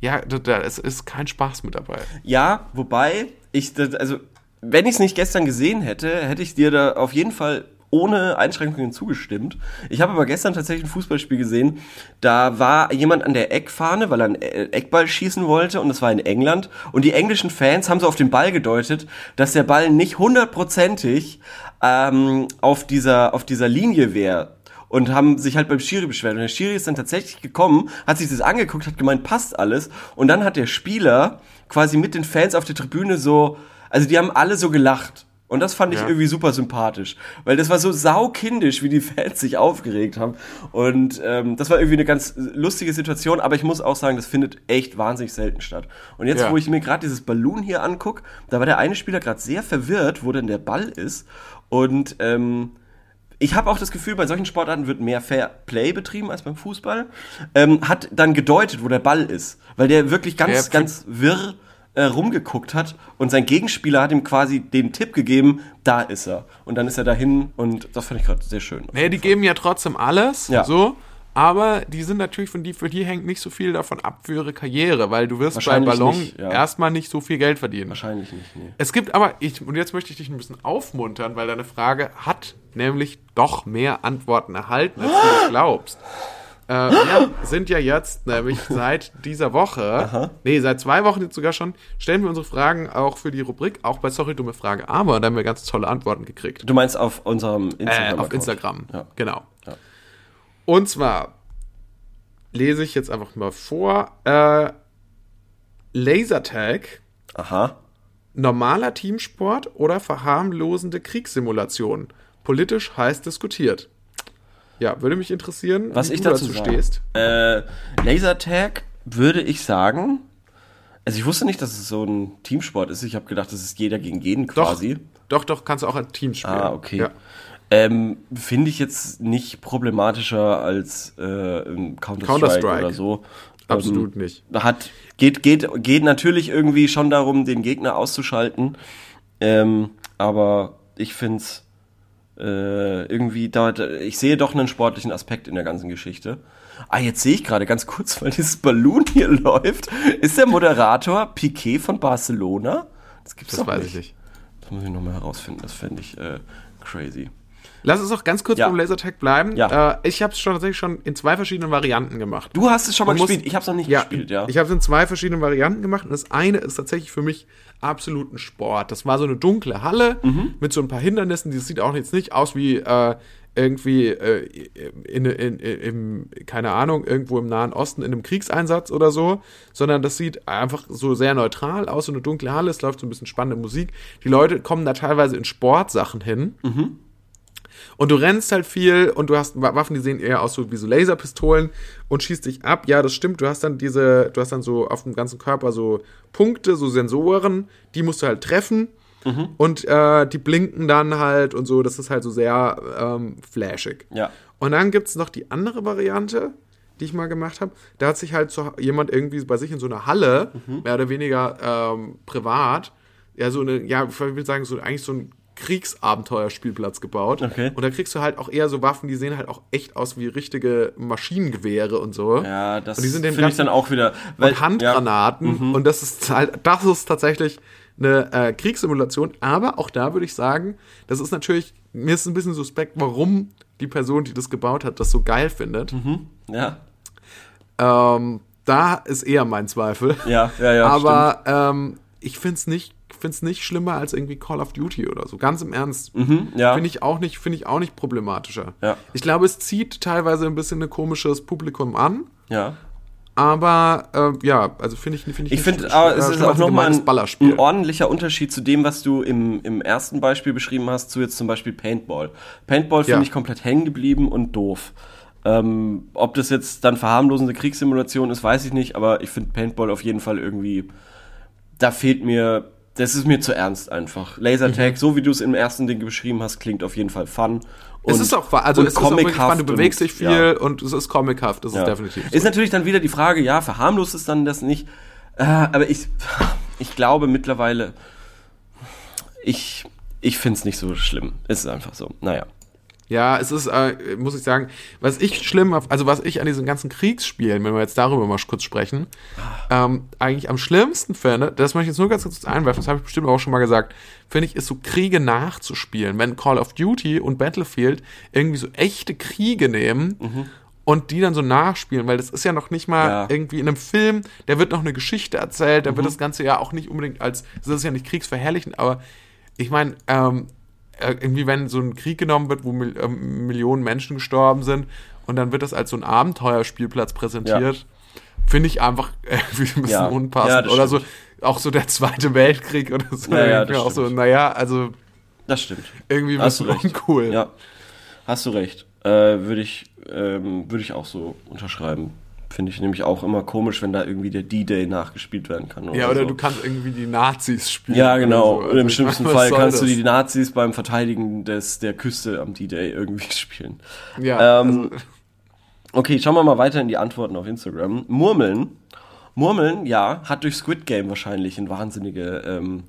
ja, da, da es ist kein Spaß mit dabei. Ja, wobei ich, also wenn ich es nicht gestern gesehen hätte, hätte ich dir da auf jeden Fall ohne Einschränkungen zugestimmt. Ich habe aber gestern tatsächlich ein Fußballspiel gesehen. Da war jemand an der Eckfahne, weil er einen äh, Eckball schießen wollte und das war in England. Und die englischen Fans haben so auf den Ball gedeutet, dass der Ball nicht hundertprozentig ähm, auf dieser auf dieser Linie wäre und haben sich halt beim Schiri beschwert. Und der Schiri ist dann tatsächlich gekommen, hat sich das angeguckt, hat gemeint, passt alles. Und dann hat der Spieler quasi mit den Fans auf der Tribüne so, also die haben alle so gelacht. Und das fand ich Ja. irgendwie super sympathisch, weil das war so saukindisch, wie die Fans sich aufgeregt haben. Und ähm, das war irgendwie eine ganz lustige Situation, aber ich muss auch sagen, das findet echt wahnsinnig selten statt. Und jetzt, Ja. wo ich mir gerade dieses Ballon hier anguck, da war der eine Spieler gerade sehr verwirrt, wo denn der Ball ist. Und ähm, ich habe auch das Gefühl, bei solchen Sportarten wird mehr Fair Play betrieben als beim Fußball. Ähm, hat dann gedeutet, wo der Ball ist, weil der wirklich ganz, Ja, ganz wirr äh, rumgeguckt hat und sein Gegenspieler hat ihm quasi den Tipp gegeben, da ist er. Und dann ist er dahin und das fand ich gerade sehr schön. Nee, die geben ja trotzdem alles, Ja. so. Aber die sind natürlich von die, für die hängt nicht so viel davon ab für ihre Karriere, weil du wirst bei Wahrscheinlich Ballon nicht, ja. erstmal nicht so viel Geld verdienen. Wahrscheinlich nicht, nee. Es gibt aber, ich, und jetzt möchte ich dich ein bisschen aufmuntern, weil deine Frage hat nämlich doch mehr Antworten erhalten, als du das glaubst. Äh, wir sind ja jetzt nämlich seit dieser Woche, nee, seit zwei Wochen jetzt sogar schon, stellen wir unsere Fragen auch für die Rubrik, auch bei Sorry, dumme Frage, aber da haben wir ganz tolle Antworten gekriegt. Du meinst auf unserem Äh, Instagram? auf Instagram, Ja. genau. Ja. Und zwar lese ich jetzt einfach mal vor, äh, Lasertag Aha. Normaler Teamsport oder verharmlosende Kriegssimulation? Politisch heiß diskutiert. Ja, würde mich interessieren, Was ich dazu, dazu sage. stehst. Äh, Lasertag würde ich sagen. Also ich wusste nicht, dass es so ein Teamsport ist. Ich habe gedacht, das ist jeder gegen jeden Doch, quasi. doch, doch, kannst du auch ein Team spielen. Ah, okay. Ja. Ähm, Finde ich jetzt nicht problematischer als äh, Counter-Strike Counter-Strike. oder so. Absolut nicht. Hat, geht, geht, geht natürlich irgendwie schon darum, den Gegner auszuschalten. Ähm, aber ich find's äh, irgendwie, da, da, ich sehe doch einen sportlichen Aspekt in der ganzen Geschichte. Ah, jetzt sehe ich gerade ganz kurz, weil dieses Ballon hier läuft. Ist der Moderator Piquet von Barcelona? Das gibt's das doch weiß nicht. ich nicht. Das muss ich nochmal herausfinden. Das fände ich äh, crazy. Lass uns auch ganz kurz Ja. beim Lasertag bleiben. Ja. Äh, ich habe es schon tatsächlich schon in zwei verschiedenen Varianten gemacht. Du hast es schon mal Man muss- gespielt. Ich habe es noch nicht Ja, gespielt, ja. ich habe es in zwei verschiedenen Varianten gemacht und das eine ist tatsächlich für mich absolut ein Sport. Das war so eine dunkle Halle Mhm. mit so ein paar Hindernissen. Die sieht auch jetzt nicht aus wie äh, irgendwie äh, in, in, in, im, keine Ahnung, irgendwo im Nahen Osten in einem Kriegseinsatz oder so, sondern das sieht einfach so sehr neutral aus, so eine dunkle Halle, es läuft so ein bisschen spannende Musik. Die Leute kommen da teilweise in Sportsachen hin. Und du rennst halt viel und du hast Wa- Waffen, die sehen eher aus so wie so Laserpistolen und schießt dich ab. Ja, das stimmt. Du hast dann diese, du hast dann so auf dem ganzen Körper so Punkte, so Sensoren, die musst du halt treffen. Und äh, die blinken dann halt und so. Das ist halt so sehr ähm, flashig. Ja. Und dann gibt's noch die andere Variante, die ich mal gemacht habe. Da hat sich halt so jemand irgendwie bei sich in so einer Halle, Mhm. mehr oder weniger ähm, privat, ja, so eine, ja, ich will sagen, so eigentlich so ein Kriegsabenteuerspielplatz gebaut. Okay. Und da kriegst du halt auch eher so Waffen, die sehen halt auch echt aus wie richtige Maschinengewehre und so. Ja, das und die sind dem finde ich dann auch wieder. und Handgranaten. Und das ist halt, das ist tatsächlich eine äh, Kriegssimulation. Aber auch da würde ich sagen, das ist natürlich, mir ist ein bisschen suspekt, warum die Person, die das gebaut hat, das so geil findet. Ja, Ähm, da ist eher mein Zweifel. ja, ja, ja. Aber ähm, ich finde es nicht, find's nicht schlimmer als irgendwie Call of Duty oder so. Ganz im Ernst. Mhm, ja. Finde ich auch nicht, finde ich auch nicht problematischer. Ja. Ich glaube, es zieht teilweise ein bisschen ein komisches Publikum an. ja. Aber äh, ja, also finde ich, finde ich. Ich finde, aber äh, es ist auch nochmal ein, ein ordentlicher Unterschied zu dem, was du im, im ersten Beispiel beschrieben hast, zu jetzt zum Beispiel Paintball. Paintball finde Ja. ich komplett hängen geblieben und doof. Ähm, ob das jetzt dann verharmlosende Kriegssimulation ist, weiß ich nicht, aber ich finde Paintball auf jeden Fall irgendwie, da fehlt mir, das ist mir zu ernst einfach. Lasertag, so wie du es im ersten Ding beschrieben hast, klingt auf jeden Fall fun. es ist auch, also und es ist auch comichaft spannend, du bewegst und- dich viel ja. und es ist comichaft, das Ja. ist definitiv. so. Ist natürlich dann wieder die Frage, ja, verharmlost ist dann das nicht. Äh, aber ich, ich glaube mittlerweile, ich, ich finde es nicht so schlimm. Es ist einfach so. Naja. Ja, es ist, äh, muss ich sagen, was ich schlimm, also was ich an diesen ganzen Kriegsspielen, wenn wir jetzt darüber mal kurz sprechen, ähm, eigentlich am schlimmsten finde, das möchte ich jetzt nur ganz kurz einwerfen, das habe ich bestimmt auch schon mal gesagt, finde ich, ist so Kriege nachzuspielen. Wenn Call of Duty und Battlefield irgendwie so echte Kriege nehmen und die dann so nachspielen, weil das ist ja noch nicht mal Ja. irgendwie in einem Film, da wird noch eine Geschichte erzählt, da wird das Ganze ja auch nicht unbedingt als, das ist ja nicht kriegsverherrlichend, aber ich meine, ähm, äh, irgendwie, wenn so ein Krieg genommen wird, wo Mil ähm, Millionen Menschen gestorben sind und dann wird das als so ein Abenteuerspielplatz präsentiert, finde ich einfach irgendwie ein bisschen Ja. Ja, unpassend. das oder so, auch so der Zweite Weltkrieg oder so. Ja, ja, auch so, naja, also Das stimmt. irgendwie ein Hast du bisschen recht. uncool. Ja. Hast du recht. Äh, Würde ich, ähm, würde ich auch so unterschreiben. Finde ich nämlich auch immer komisch, wenn da irgendwie der D-Day nachgespielt werden kann. Ja, oder so. du kannst irgendwie die Nazis spielen. Ja, genau. oder so. Und im Also, schlimmsten Fall kannst du das? die Nazis beim Verteidigen des, der Küste am D-Day irgendwie spielen. Ja, Ähm, also, Okay, schauen wir mal weiter in die Antworten auf Instagram. Murmeln. Murmeln, ja, hat durch Squid Game wahrscheinlich ein wahnsinnige, ähm,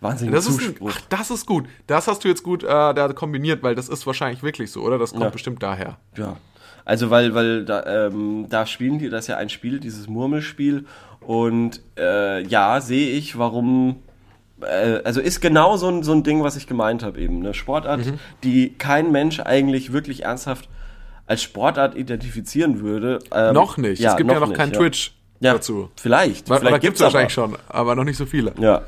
wahnsinnigen das ist, ach, das ist gut. Das hast du jetzt gut äh, da kombiniert, weil das ist wahrscheinlich wirklich so, oder? Das kommt Ja. bestimmt daher. Ja. Also weil, weil da, ähm, da spielen die, das ist ja ein Spiel, dieses Murmelspiel. Und äh, ja, sehe ich, warum. Äh, also ist genau so ein, so ein Ding, was ich gemeint habe eben. Eine Sportart, Mhm. die kein Mensch eigentlich wirklich ernsthaft als Sportart identifizieren würde. Ähm, noch nicht. es gibt ja noch nicht, kein Twitch ja. dazu. Vielleicht. Oder vielleicht gibt gibt's es wahrscheinlich aber. schon, aber noch nicht so viele. Ja.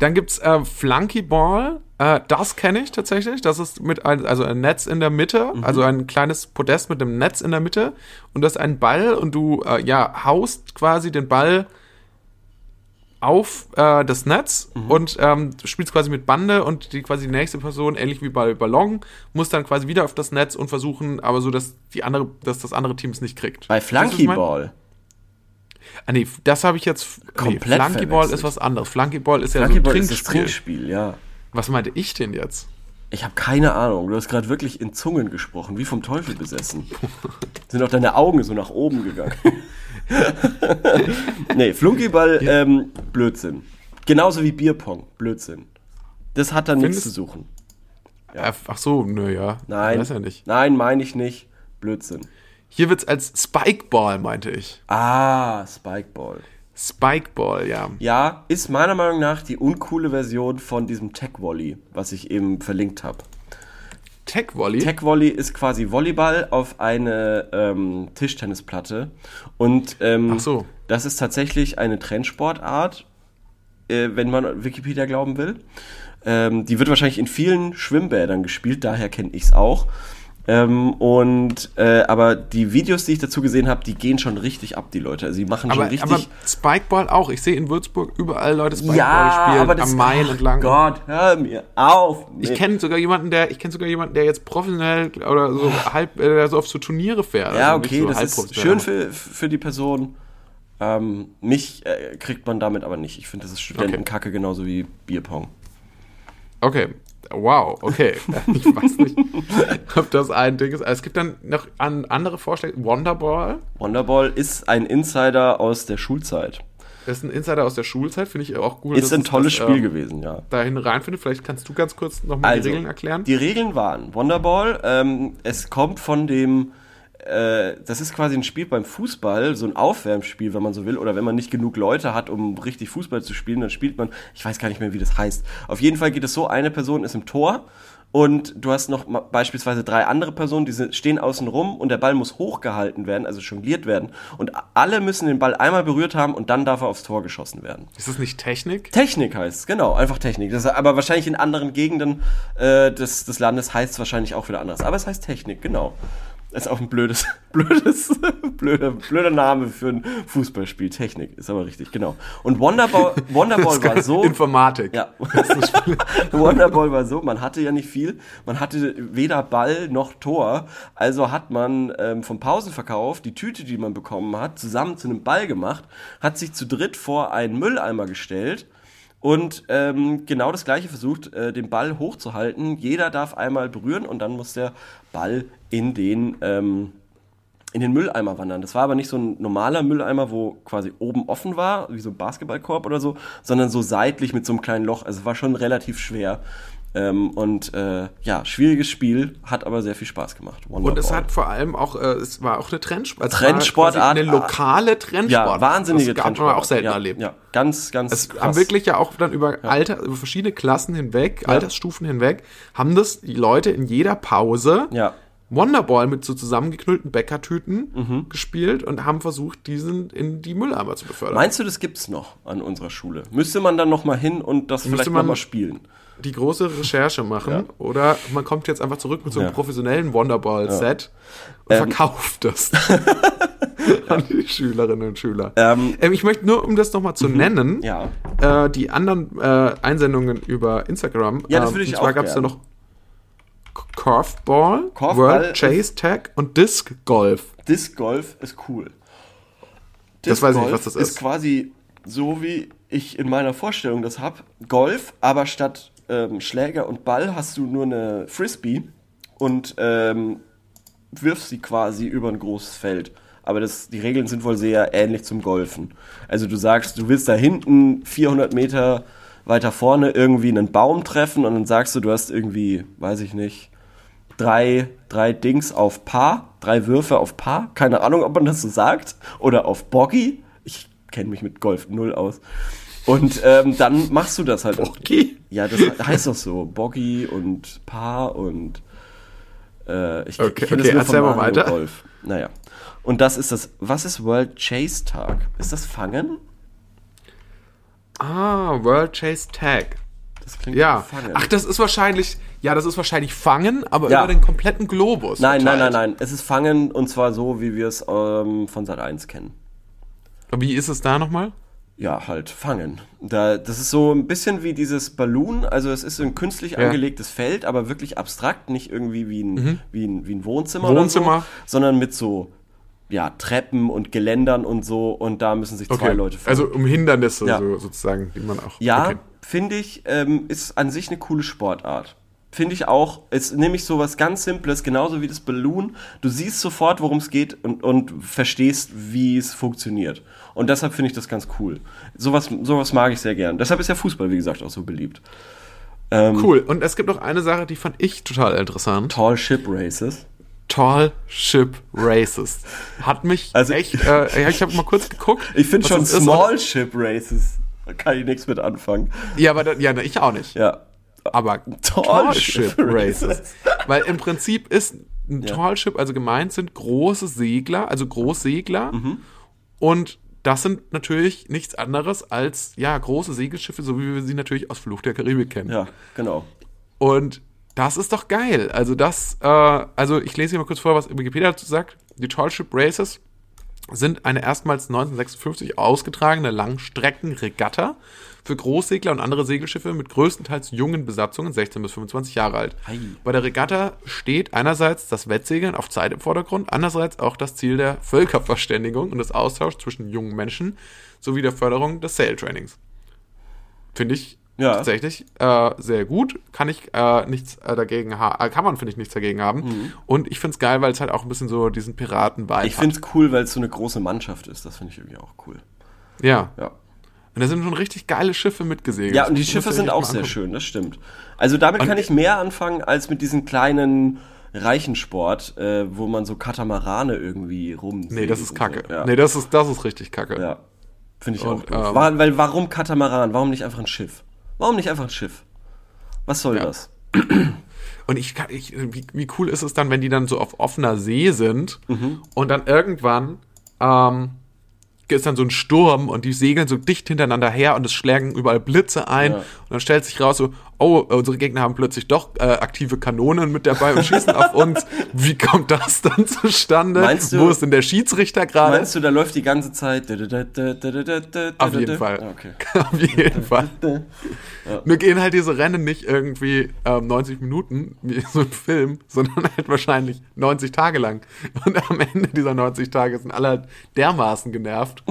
Dann gibt's äh, Flunkyball. Äh, das kenne ich tatsächlich. Das ist mit ein, also ein Netz in der Mitte, Mhm. also ein kleines Podest mit einem Netz in der Mitte. Und das ist ein Ball und du äh, ja haust quasi den Ball auf äh, das Netz Mhm. und ähm, spielst quasi mit Bande und die quasi die nächste Person, ähnlich wie bei Ballon, muss dann quasi wieder auf das Netz und versuchen, aber so, dass die andere, dass das andere Team es nicht kriegt. Bei? Flunkyball. Ah, nee, das habe ich jetzt. Nee, Komplett Flunkyball verwechselt. ist was anderes. Flunkyball ist ja Flunkyball so ein ist das Trinkspiel. Trinkspiel, ja. Was meinte ich denn jetzt? Ich habe keine Ahnung. Du hast gerade wirklich in Zungen gesprochen, wie vom Teufel besessen. Sind auch deine Augen so nach oben gegangen. nee, Flunkyball, ähm, Blödsinn. Genauso wie Bierpong, Blödsinn. Das hat da nichts zu suchen. Äh, Ach so, nö, ja. Nein. Ja nicht. Nein, meine ich nicht. Blödsinn. Hier wird's als Spikeball, meinte ich. Ah, Spikeball. Spikeball, ja. Ja, ist meiner Meinung nach die uncoole Version von diesem Tech Volley, was ich eben verlinkt habe. Tech Volley. Tech Volley ist quasi Volleyball auf eine ähm, Tischtennisplatte. Und ähm, Ach so. das ist tatsächlich eine Trendsportart, äh, wenn man Wikipedia glauben will. Ähm, die wird wahrscheinlich in vielen Schwimmbädern gespielt, daher kenne ich es auch. Ähm, und äh, aber die Videos, die ich dazu gesehen habe, die gehen schon richtig ab, die Leute. Also die machen aber, schon richtig. aber Spikeball auch. Ich sehe in Würzburg überall Leute Spikeball ja, spielen, aber das am Main entlang. Gott, hör mir auf. Ich Nee. kenne sogar jemanden, der ich kenne sogar jemanden, der jetzt professionell oder so halb äh, der so auf so Turniere fährt. Ja, Also okay, so das ist schön für, für die Person. Ähm, mich äh, kriegt man damit aber nicht. Ich finde, das ist Studentenkacke genauso wie Bierpong. Okay. Wow, okay. Ich weiß nicht, ob das ein Ding ist. Es gibt dann noch an andere Vorschläge. Wonderball Wonderball ist ein Insider aus der Schulzeit. das ist ein Insider aus der Schulzeit, finde ich auch gut. Ist ein es tolles das, Spiel ähm, gewesen, ja. dahin reinfindet. Vielleicht kannst du ganz kurz nochmal die Regeln erklären. Also, Die Regeln waren Wonderball. Ähm, es kommt von dem, äh, das ist quasi ein Spiel beim Fußball, so ein Aufwärmspiel, wenn man so will, oder wenn man nicht genug Leute hat, um richtig Fußball zu spielen, dann spielt man, ich weiß gar nicht mehr, wie das heißt. Auf jeden Fall geht es so, eine Person ist im Tor und du hast noch beispielsweise drei andere Personen, die stehen außen rum und der Ball muss hochgehalten werden, also jongliert werden. Und alle müssen den Ball einmal berührt haben und dann darf er aufs Tor geschossen werden. ist das nicht Technik? Technik heißt es, genau, einfach Technik. Das, aber wahrscheinlich in anderen Gegenden äh, des, des Landes heißt es wahrscheinlich auch wieder anders. Aber es heißt Technik, genau. Das ist auch ein blödes, blödes, blöder, blöder Name für ein Fußballspiel. Technik ist aber richtig, genau. Und Wonderball, Wonderball war so. Informatik. Ja. Wonderball war so, man hatte ja nicht viel, man hatte weder Ball noch Tor, also hat man ähm, vom Pausenverkauf die Tüte, die man bekommen hat, zusammen zu einem Ball gemacht, hat sich zu dritt vor einen Mülleimer gestellt und ähm, genau das gleiche versucht, äh, den Ball hochzuhalten. Jeder darf einmal berühren und dann muss der Ball in den ähm, in den Mülleimer wandern. Das war aber nicht so ein normaler Mülleimer, wo quasi oben offen war, wie so ein Basketballkorb oder so, sondern so seitlich mit so einem kleinen Loch. Also es war schon relativ schwer. Ähm, und äh, ja, schwieriges Spiel, hat aber sehr viel Spaß gemacht. Und es hat vor allem auch, äh, es war auch eine Trendsport. Trendsportart, quasi Eine lokale Trendsportart. ja, wahnsinnige Das man Trendsportart. auch selten ja, erlebt. Ja, ganz, ganz Es haben wirklich ja auch dann über Alter, über verschiedene Klassen hinweg, Altersstufen hinweg, haben das die Leute in jeder Pause Ja. Wonderball mit so zusammengeknüllten Bäckertüten Mhm. gespielt und haben versucht, diesen in die Mülleimer zu befördern. Meinst du, das gibt's noch an unserer Schule? Müsste man dann noch mal hin und das vielleicht man- noch mal spielen? die große Recherche machen oder man kommt jetzt einfach zurück mit so einem Ja. professionellen Wonderball-Set und Ähm. verkauft das an die Schülerinnen und Schüler. Ähm, Ähm, ich möchte nur, um das nochmal zu nennen, ja. äh, die anderen äh, Einsendungen über Instagram. Ja, das ähm, würde ich Und zwar auch gab es da noch Curveball, Curveball World Chase Tag und Disc Golf. Disc Golf ist cool. Das weiß ich nicht, was das ist. Ist quasi so, wie ich in meiner Vorstellung das hab. Golf, aber statt ähm, Schläger und Ball hast du nur eine Frisbee und ähm, wirfst sie quasi über ein großes Feld. Aber das, die Regeln sind wohl sehr ähnlich zum Golfen. Also du sagst, du willst da hinten 400 Meter weiter vorne irgendwie einen Baum treffen und dann sagst du, du hast irgendwie, weiß ich nicht, drei, drei Dings auf Paar, drei Würfe auf Paar. Keine Ahnung, ob man das so sagt. Oder auf Boggy. Ich kenne mich mit Golf null aus. Und ähm, dann machst du das halt. Boggy? Ja, das heißt doch so. Boggy und Paar und äh, ich, Okay, ich kenn okay, nur erzähl von mal Mario weiter. Golf. Naja. Und das ist das. Was ist World Chase Tag? Ist das Fangen? Ah, World Chase Tag. Das klingt Ja. Fangen. Ach, das ist wahrscheinlich, ja, das ist wahrscheinlich Fangen, aber Ja. über den kompletten Globus. nein, nein, nein, verteilt. nein. Es ist Fangen und zwar so, wie wir es ähm, von Sat 1 kennen. Wie ist es da nochmal? Ja, halt fangen. Da, das ist so ein bisschen wie dieses Balloon, also es ist so ein künstlich Ja. angelegtes Feld, aber wirklich abstrakt, nicht irgendwie wie ein, wie ein, wie ein Wohnzimmer, Wohnzimmer. so, sondern mit so ja, Treppen und Geländern und so und da müssen sich zwei Leute fangen. Also um Hindernisse Ja. so, sozusagen, die man auch. ja, Okay. finde ich, ähm, ist an sich eine coole Sportart. finde ich auch, ist nämlich so was ganz Simples, genauso wie das Balloon. Du siehst sofort, worum es geht und, und verstehst, wie es funktioniert. Und deshalb finde ich das ganz cool. Sowas, sowas mag ich sehr gern. Deshalb ist ja Fußball, wie gesagt, auch so beliebt. Ähm, Cool. Und es gibt noch eine Sache, die fand ich total interessant. Tall Ship Races. Tall Ship Races. Hat mich Also- echt, äh, ja, ich habe mal kurz geguckt. Ich finde schon das ist. Small Ship Races. Da kann ich nichts mit anfangen. Ja, aber da, ja, ich auch nicht. Ja. Aber Tall Tall Ship Ship Races. Weil im Prinzip ist ein Ja. Tall Ship, also gemeint sind große Segler, also Großsegler. Mhm. Und das sind natürlich nichts anderes als, ja, große Segelschiffe, so wie wir sie natürlich aus Fluch der Karibik kennen. Ja, genau. Und das ist doch geil. Also das, äh, also ich lese hier mal kurz vor, was Wikipedia dazu sagt. Die Tall Ship Races sind eine erstmals 1956 ausgetragene Langstreckenregatta für Großsegler und andere Segelschiffe mit größtenteils jungen Besatzungen, 16 bis 25 Jahre alt. Ei. Bei der Regatta steht einerseits das Wettsegeln auf Zeit im Vordergrund, andererseits auch das Ziel der Völkerverständigung und des Austauschs zwischen jungen Menschen sowie der Förderung des Sailtrainings. Finde ich Ja. tatsächlich äh, sehr gut. Kann ich äh, nichts äh, dagegen haben. Äh, kann man, finde ich, nichts dagegen haben. Und ich finde es geil, weil es halt auch ein bisschen so diesen Piraten-Vibe Mhm. Ich finde es cool, weil es so eine große Mannschaft ist. Das finde ich irgendwie auch cool. Ja. Ja. Und da sind schon richtig geile Schiffe mitgesegelt. Ja, und die Das Schiffe sind auch sehr angucken. schön, das stimmt. Also damit Und- kann ich mehr anfangen als mit diesen kleinen Reichensport, äh, wo man so Katamarane irgendwie rum. Nee, das ist kacke. Ja, Nee, das ist, das ist richtig kacke. ja. finde ich Und, auch. ähm, War, weil warum Katamaran? Warum nicht einfach ein Schiff? Warum nicht einfach ein Schiff? Was soll Ja. das? Und ich, ich wie, wie cool ist es dann, wenn die dann so auf offener See sind Mhm. und dann irgendwann ähm, ist dann so ein Sturm und die segeln so dicht hintereinander her und es schlagen überall Blitze ein Ja. und dann stellt sich raus so, oh, unsere Gegner haben plötzlich doch äh, aktive Kanonen mit dabei und schießen auf uns. Wie kommt das dann zustande? Meinst du- Wo ist denn der Schiedsrichter gerade? Meinst du, da läuft die ganze Zeit. Auf jeden Fall. Okay. Auf jeden Fall. Nur gehen halt diese Rennen nicht irgendwie ähm, 90 Minuten, wie so ein Film, sondern halt wahrscheinlich 90 Tage lang. Und am Ende dieser 90 Tage sind alle halt dermaßen genervt.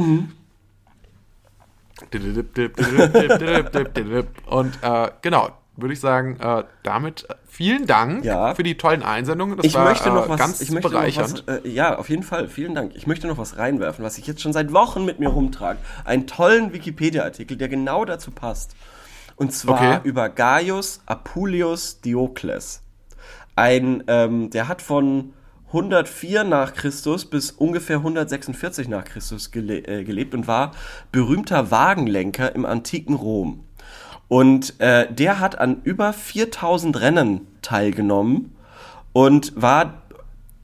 Und äh, genau, würde ich sagen, äh, damit äh, vielen Dank Ja. für die tollen Einsendungen. Das Ich war möchte noch äh, was, ganz ich möchte noch bereichernd. was, äh, ja, auf jeden Fall, vielen Dank. Ich möchte noch was reinwerfen, was ich jetzt schon seit Wochen mit mir rumtrage. Einen tollen Wikipedia-Artikel, der genau dazu passt. Und zwar Okay. über Gaius Apuleius Diokles. Ein, ähm, der hat von 104 nach Christus bis ungefähr 146 nach Christus gele äh, gelebt und war berühmter Wagenlenker im antiken Rom. Und äh, der hat an über 4000 Rennen teilgenommen und war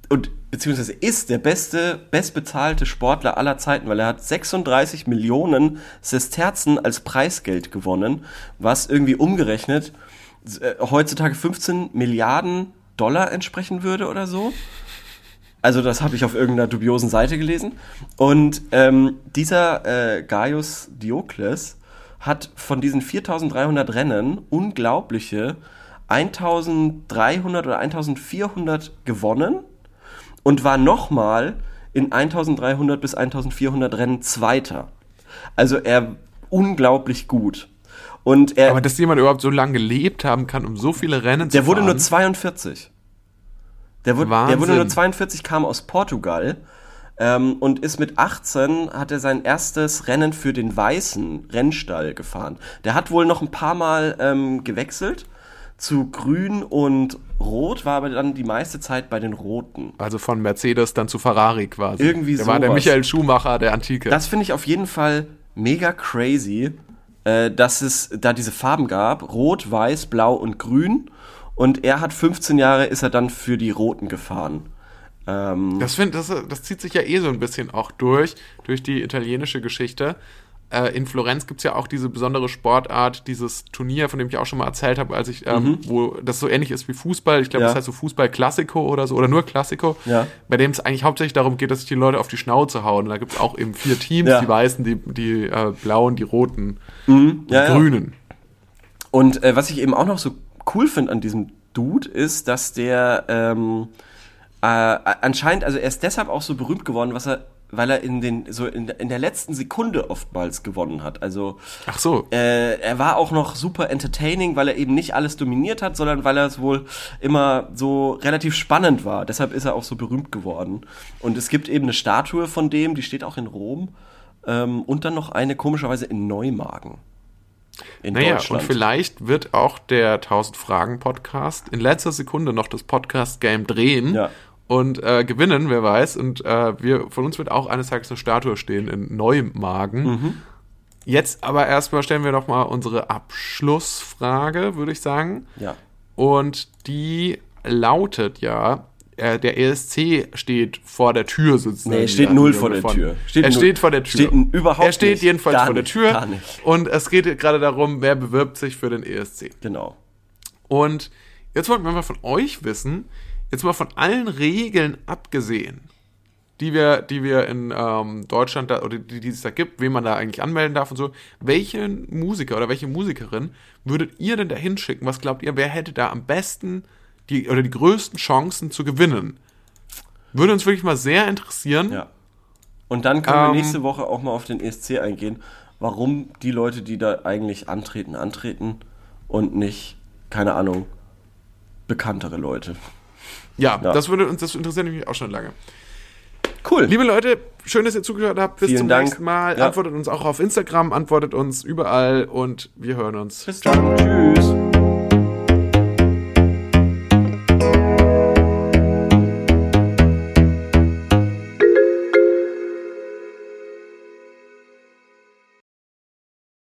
und beziehungsweise ist der beste, bestbezahlte Sportler aller Zeiten, weil er hat 36 Millionen Sesterzen als Preisgeld gewonnen, was irgendwie umgerechnet äh, heutzutage 15 Milliarden Dollar entsprechen würde oder so. Also das habe ich auf irgendeiner dubiosen Seite gelesen. Und ähm, dieser äh, Gaius Diokles hat von diesen 4300 Rennen unglaubliche 1300 oder 1400 gewonnen und war nochmal in 1300 bis 1400 Rennen Zweiter. Also er unglaublich gut. Und er, Aber dass jemand überhaupt so lange gelebt haben kann, um so viele Rennen der zu wurde fahren. nur 42. Der wurde, der wurde nur 42, kam aus Portugal ähm, und ist mit 18 hat er sein erstes Rennen für den weißen Rennstall gefahren. Der hat wohl noch ein paar Mal ähm, gewechselt zu grün und rot, war aber dann die meiste Zeit bei den roten. Also von Mercedes dann zu Ferrari quasi. Irgendwie Der war der sowas. Michael Schumacher der Antike. Das finde ich auf jeden Fall mega crazy, äh, dass es da diese Farben gab. Rot, Weiß, Blau und Grün. Und er hat 15 Jahre, ist er dann für die Roten gefahren. Ähm, Das, find, das, das zieht sich ja eh so ein bisschen auch durch, durch die italienische Geschichte. Äh, in Florenz gibt es ja auch diese besondere Sportart, dieses Turnier, von dem ich auch schon mal erzählt habe, als ich, ähm, wo das so ähnlich ist wie Fußball. Ich glaube, Mhm. Ja. das heißt so Fußball Klassiko oder so, oder nur Klassiko, Ja. bei dem es eigentlich hauptsächlich darum geht, dass sich die Leute auf die Schnauze hauen. Und da gibt es auch eben vier Teams, Ja. die Weißen, die, die äh, Blauen, die Roten, ja, die. Grünen. Und äh, was ich eben auch noch so cool finde an diesem Dude ist, dass der ähm, äh, anscheinend, also er ist deshalb auch so berühmt geworden, was er weil er in den so in, in der letzten Sekunde oftmals gewonnen hat. Also Ach so. äh, er war auch noch super entertaining, weil er eben nicht alles dominiert hat, sondern weil er es wohl immer so relativ spannend war. Deshalb ist er auch so berühmt geworden. Und es gibt eben eine Statue von dem, die steht auch in Rom. Ähm, und dann noch eine komischerweise in Neumagen. In Naja, und Deutschland. vielleicht wird auch der 1000 Fragen Podcast in letzter Sekunde noch das Podcast Game drehen Ja. und äh, gewinnen, wer weiß. Und äh, wir von uns wird auch eines Tages eine Statue stehen in Neumagen. Mhm. Jetzt aber erstmal stellen wir noch mal unsere Abschlussfrage, würde ich sagen. ja. Und die lautet ja, äh, der ESC steht vor der Tür sozusagen. Nee, steht Ja, null im vor der Tür. Steht Steht er null. steht vor der Tür. Steht überhaupt Er steht nicht. jedenfalls Gar vor der nicht, Tür. gar nicht. Und es geht gerade darum, wer bewirbt sich für den ESC. Genau. Und jetzt wollten wir mal von euch wissen, jetzt mal von allen Regeln abgesehen, die wir, die wir in ähm, Deutschland da, oder die, die es da gibt, wen man da eigentlich anmelden darf und so, welchen Musiker oder welche Musikerin würdet ihr denn da hinschicken? Was glaubt ihr, wer hätte da am besten die oder die größten Chancen zu gewinnen? Würde uns wirklich mal sehr interessieren. Ja. Und dann können wir Ähm, nächste Woche auch mal auf den ESC eingehen, warum die Leute, die da eigentlich antreten, antreten und nicht, keine Ahnung, bekanntere Leute. Ja, Ja. das würde uns, das interessiert mich auch schon lange. Cool. Liebe Leute, schön, dass ihr zugehört habt. Bis Vielen zum Dank. nächsten Mal. Ja. Antwortet uns auch auf Instagram, antwortet uns überall und wir hören uns. Bis dann. Tschüss.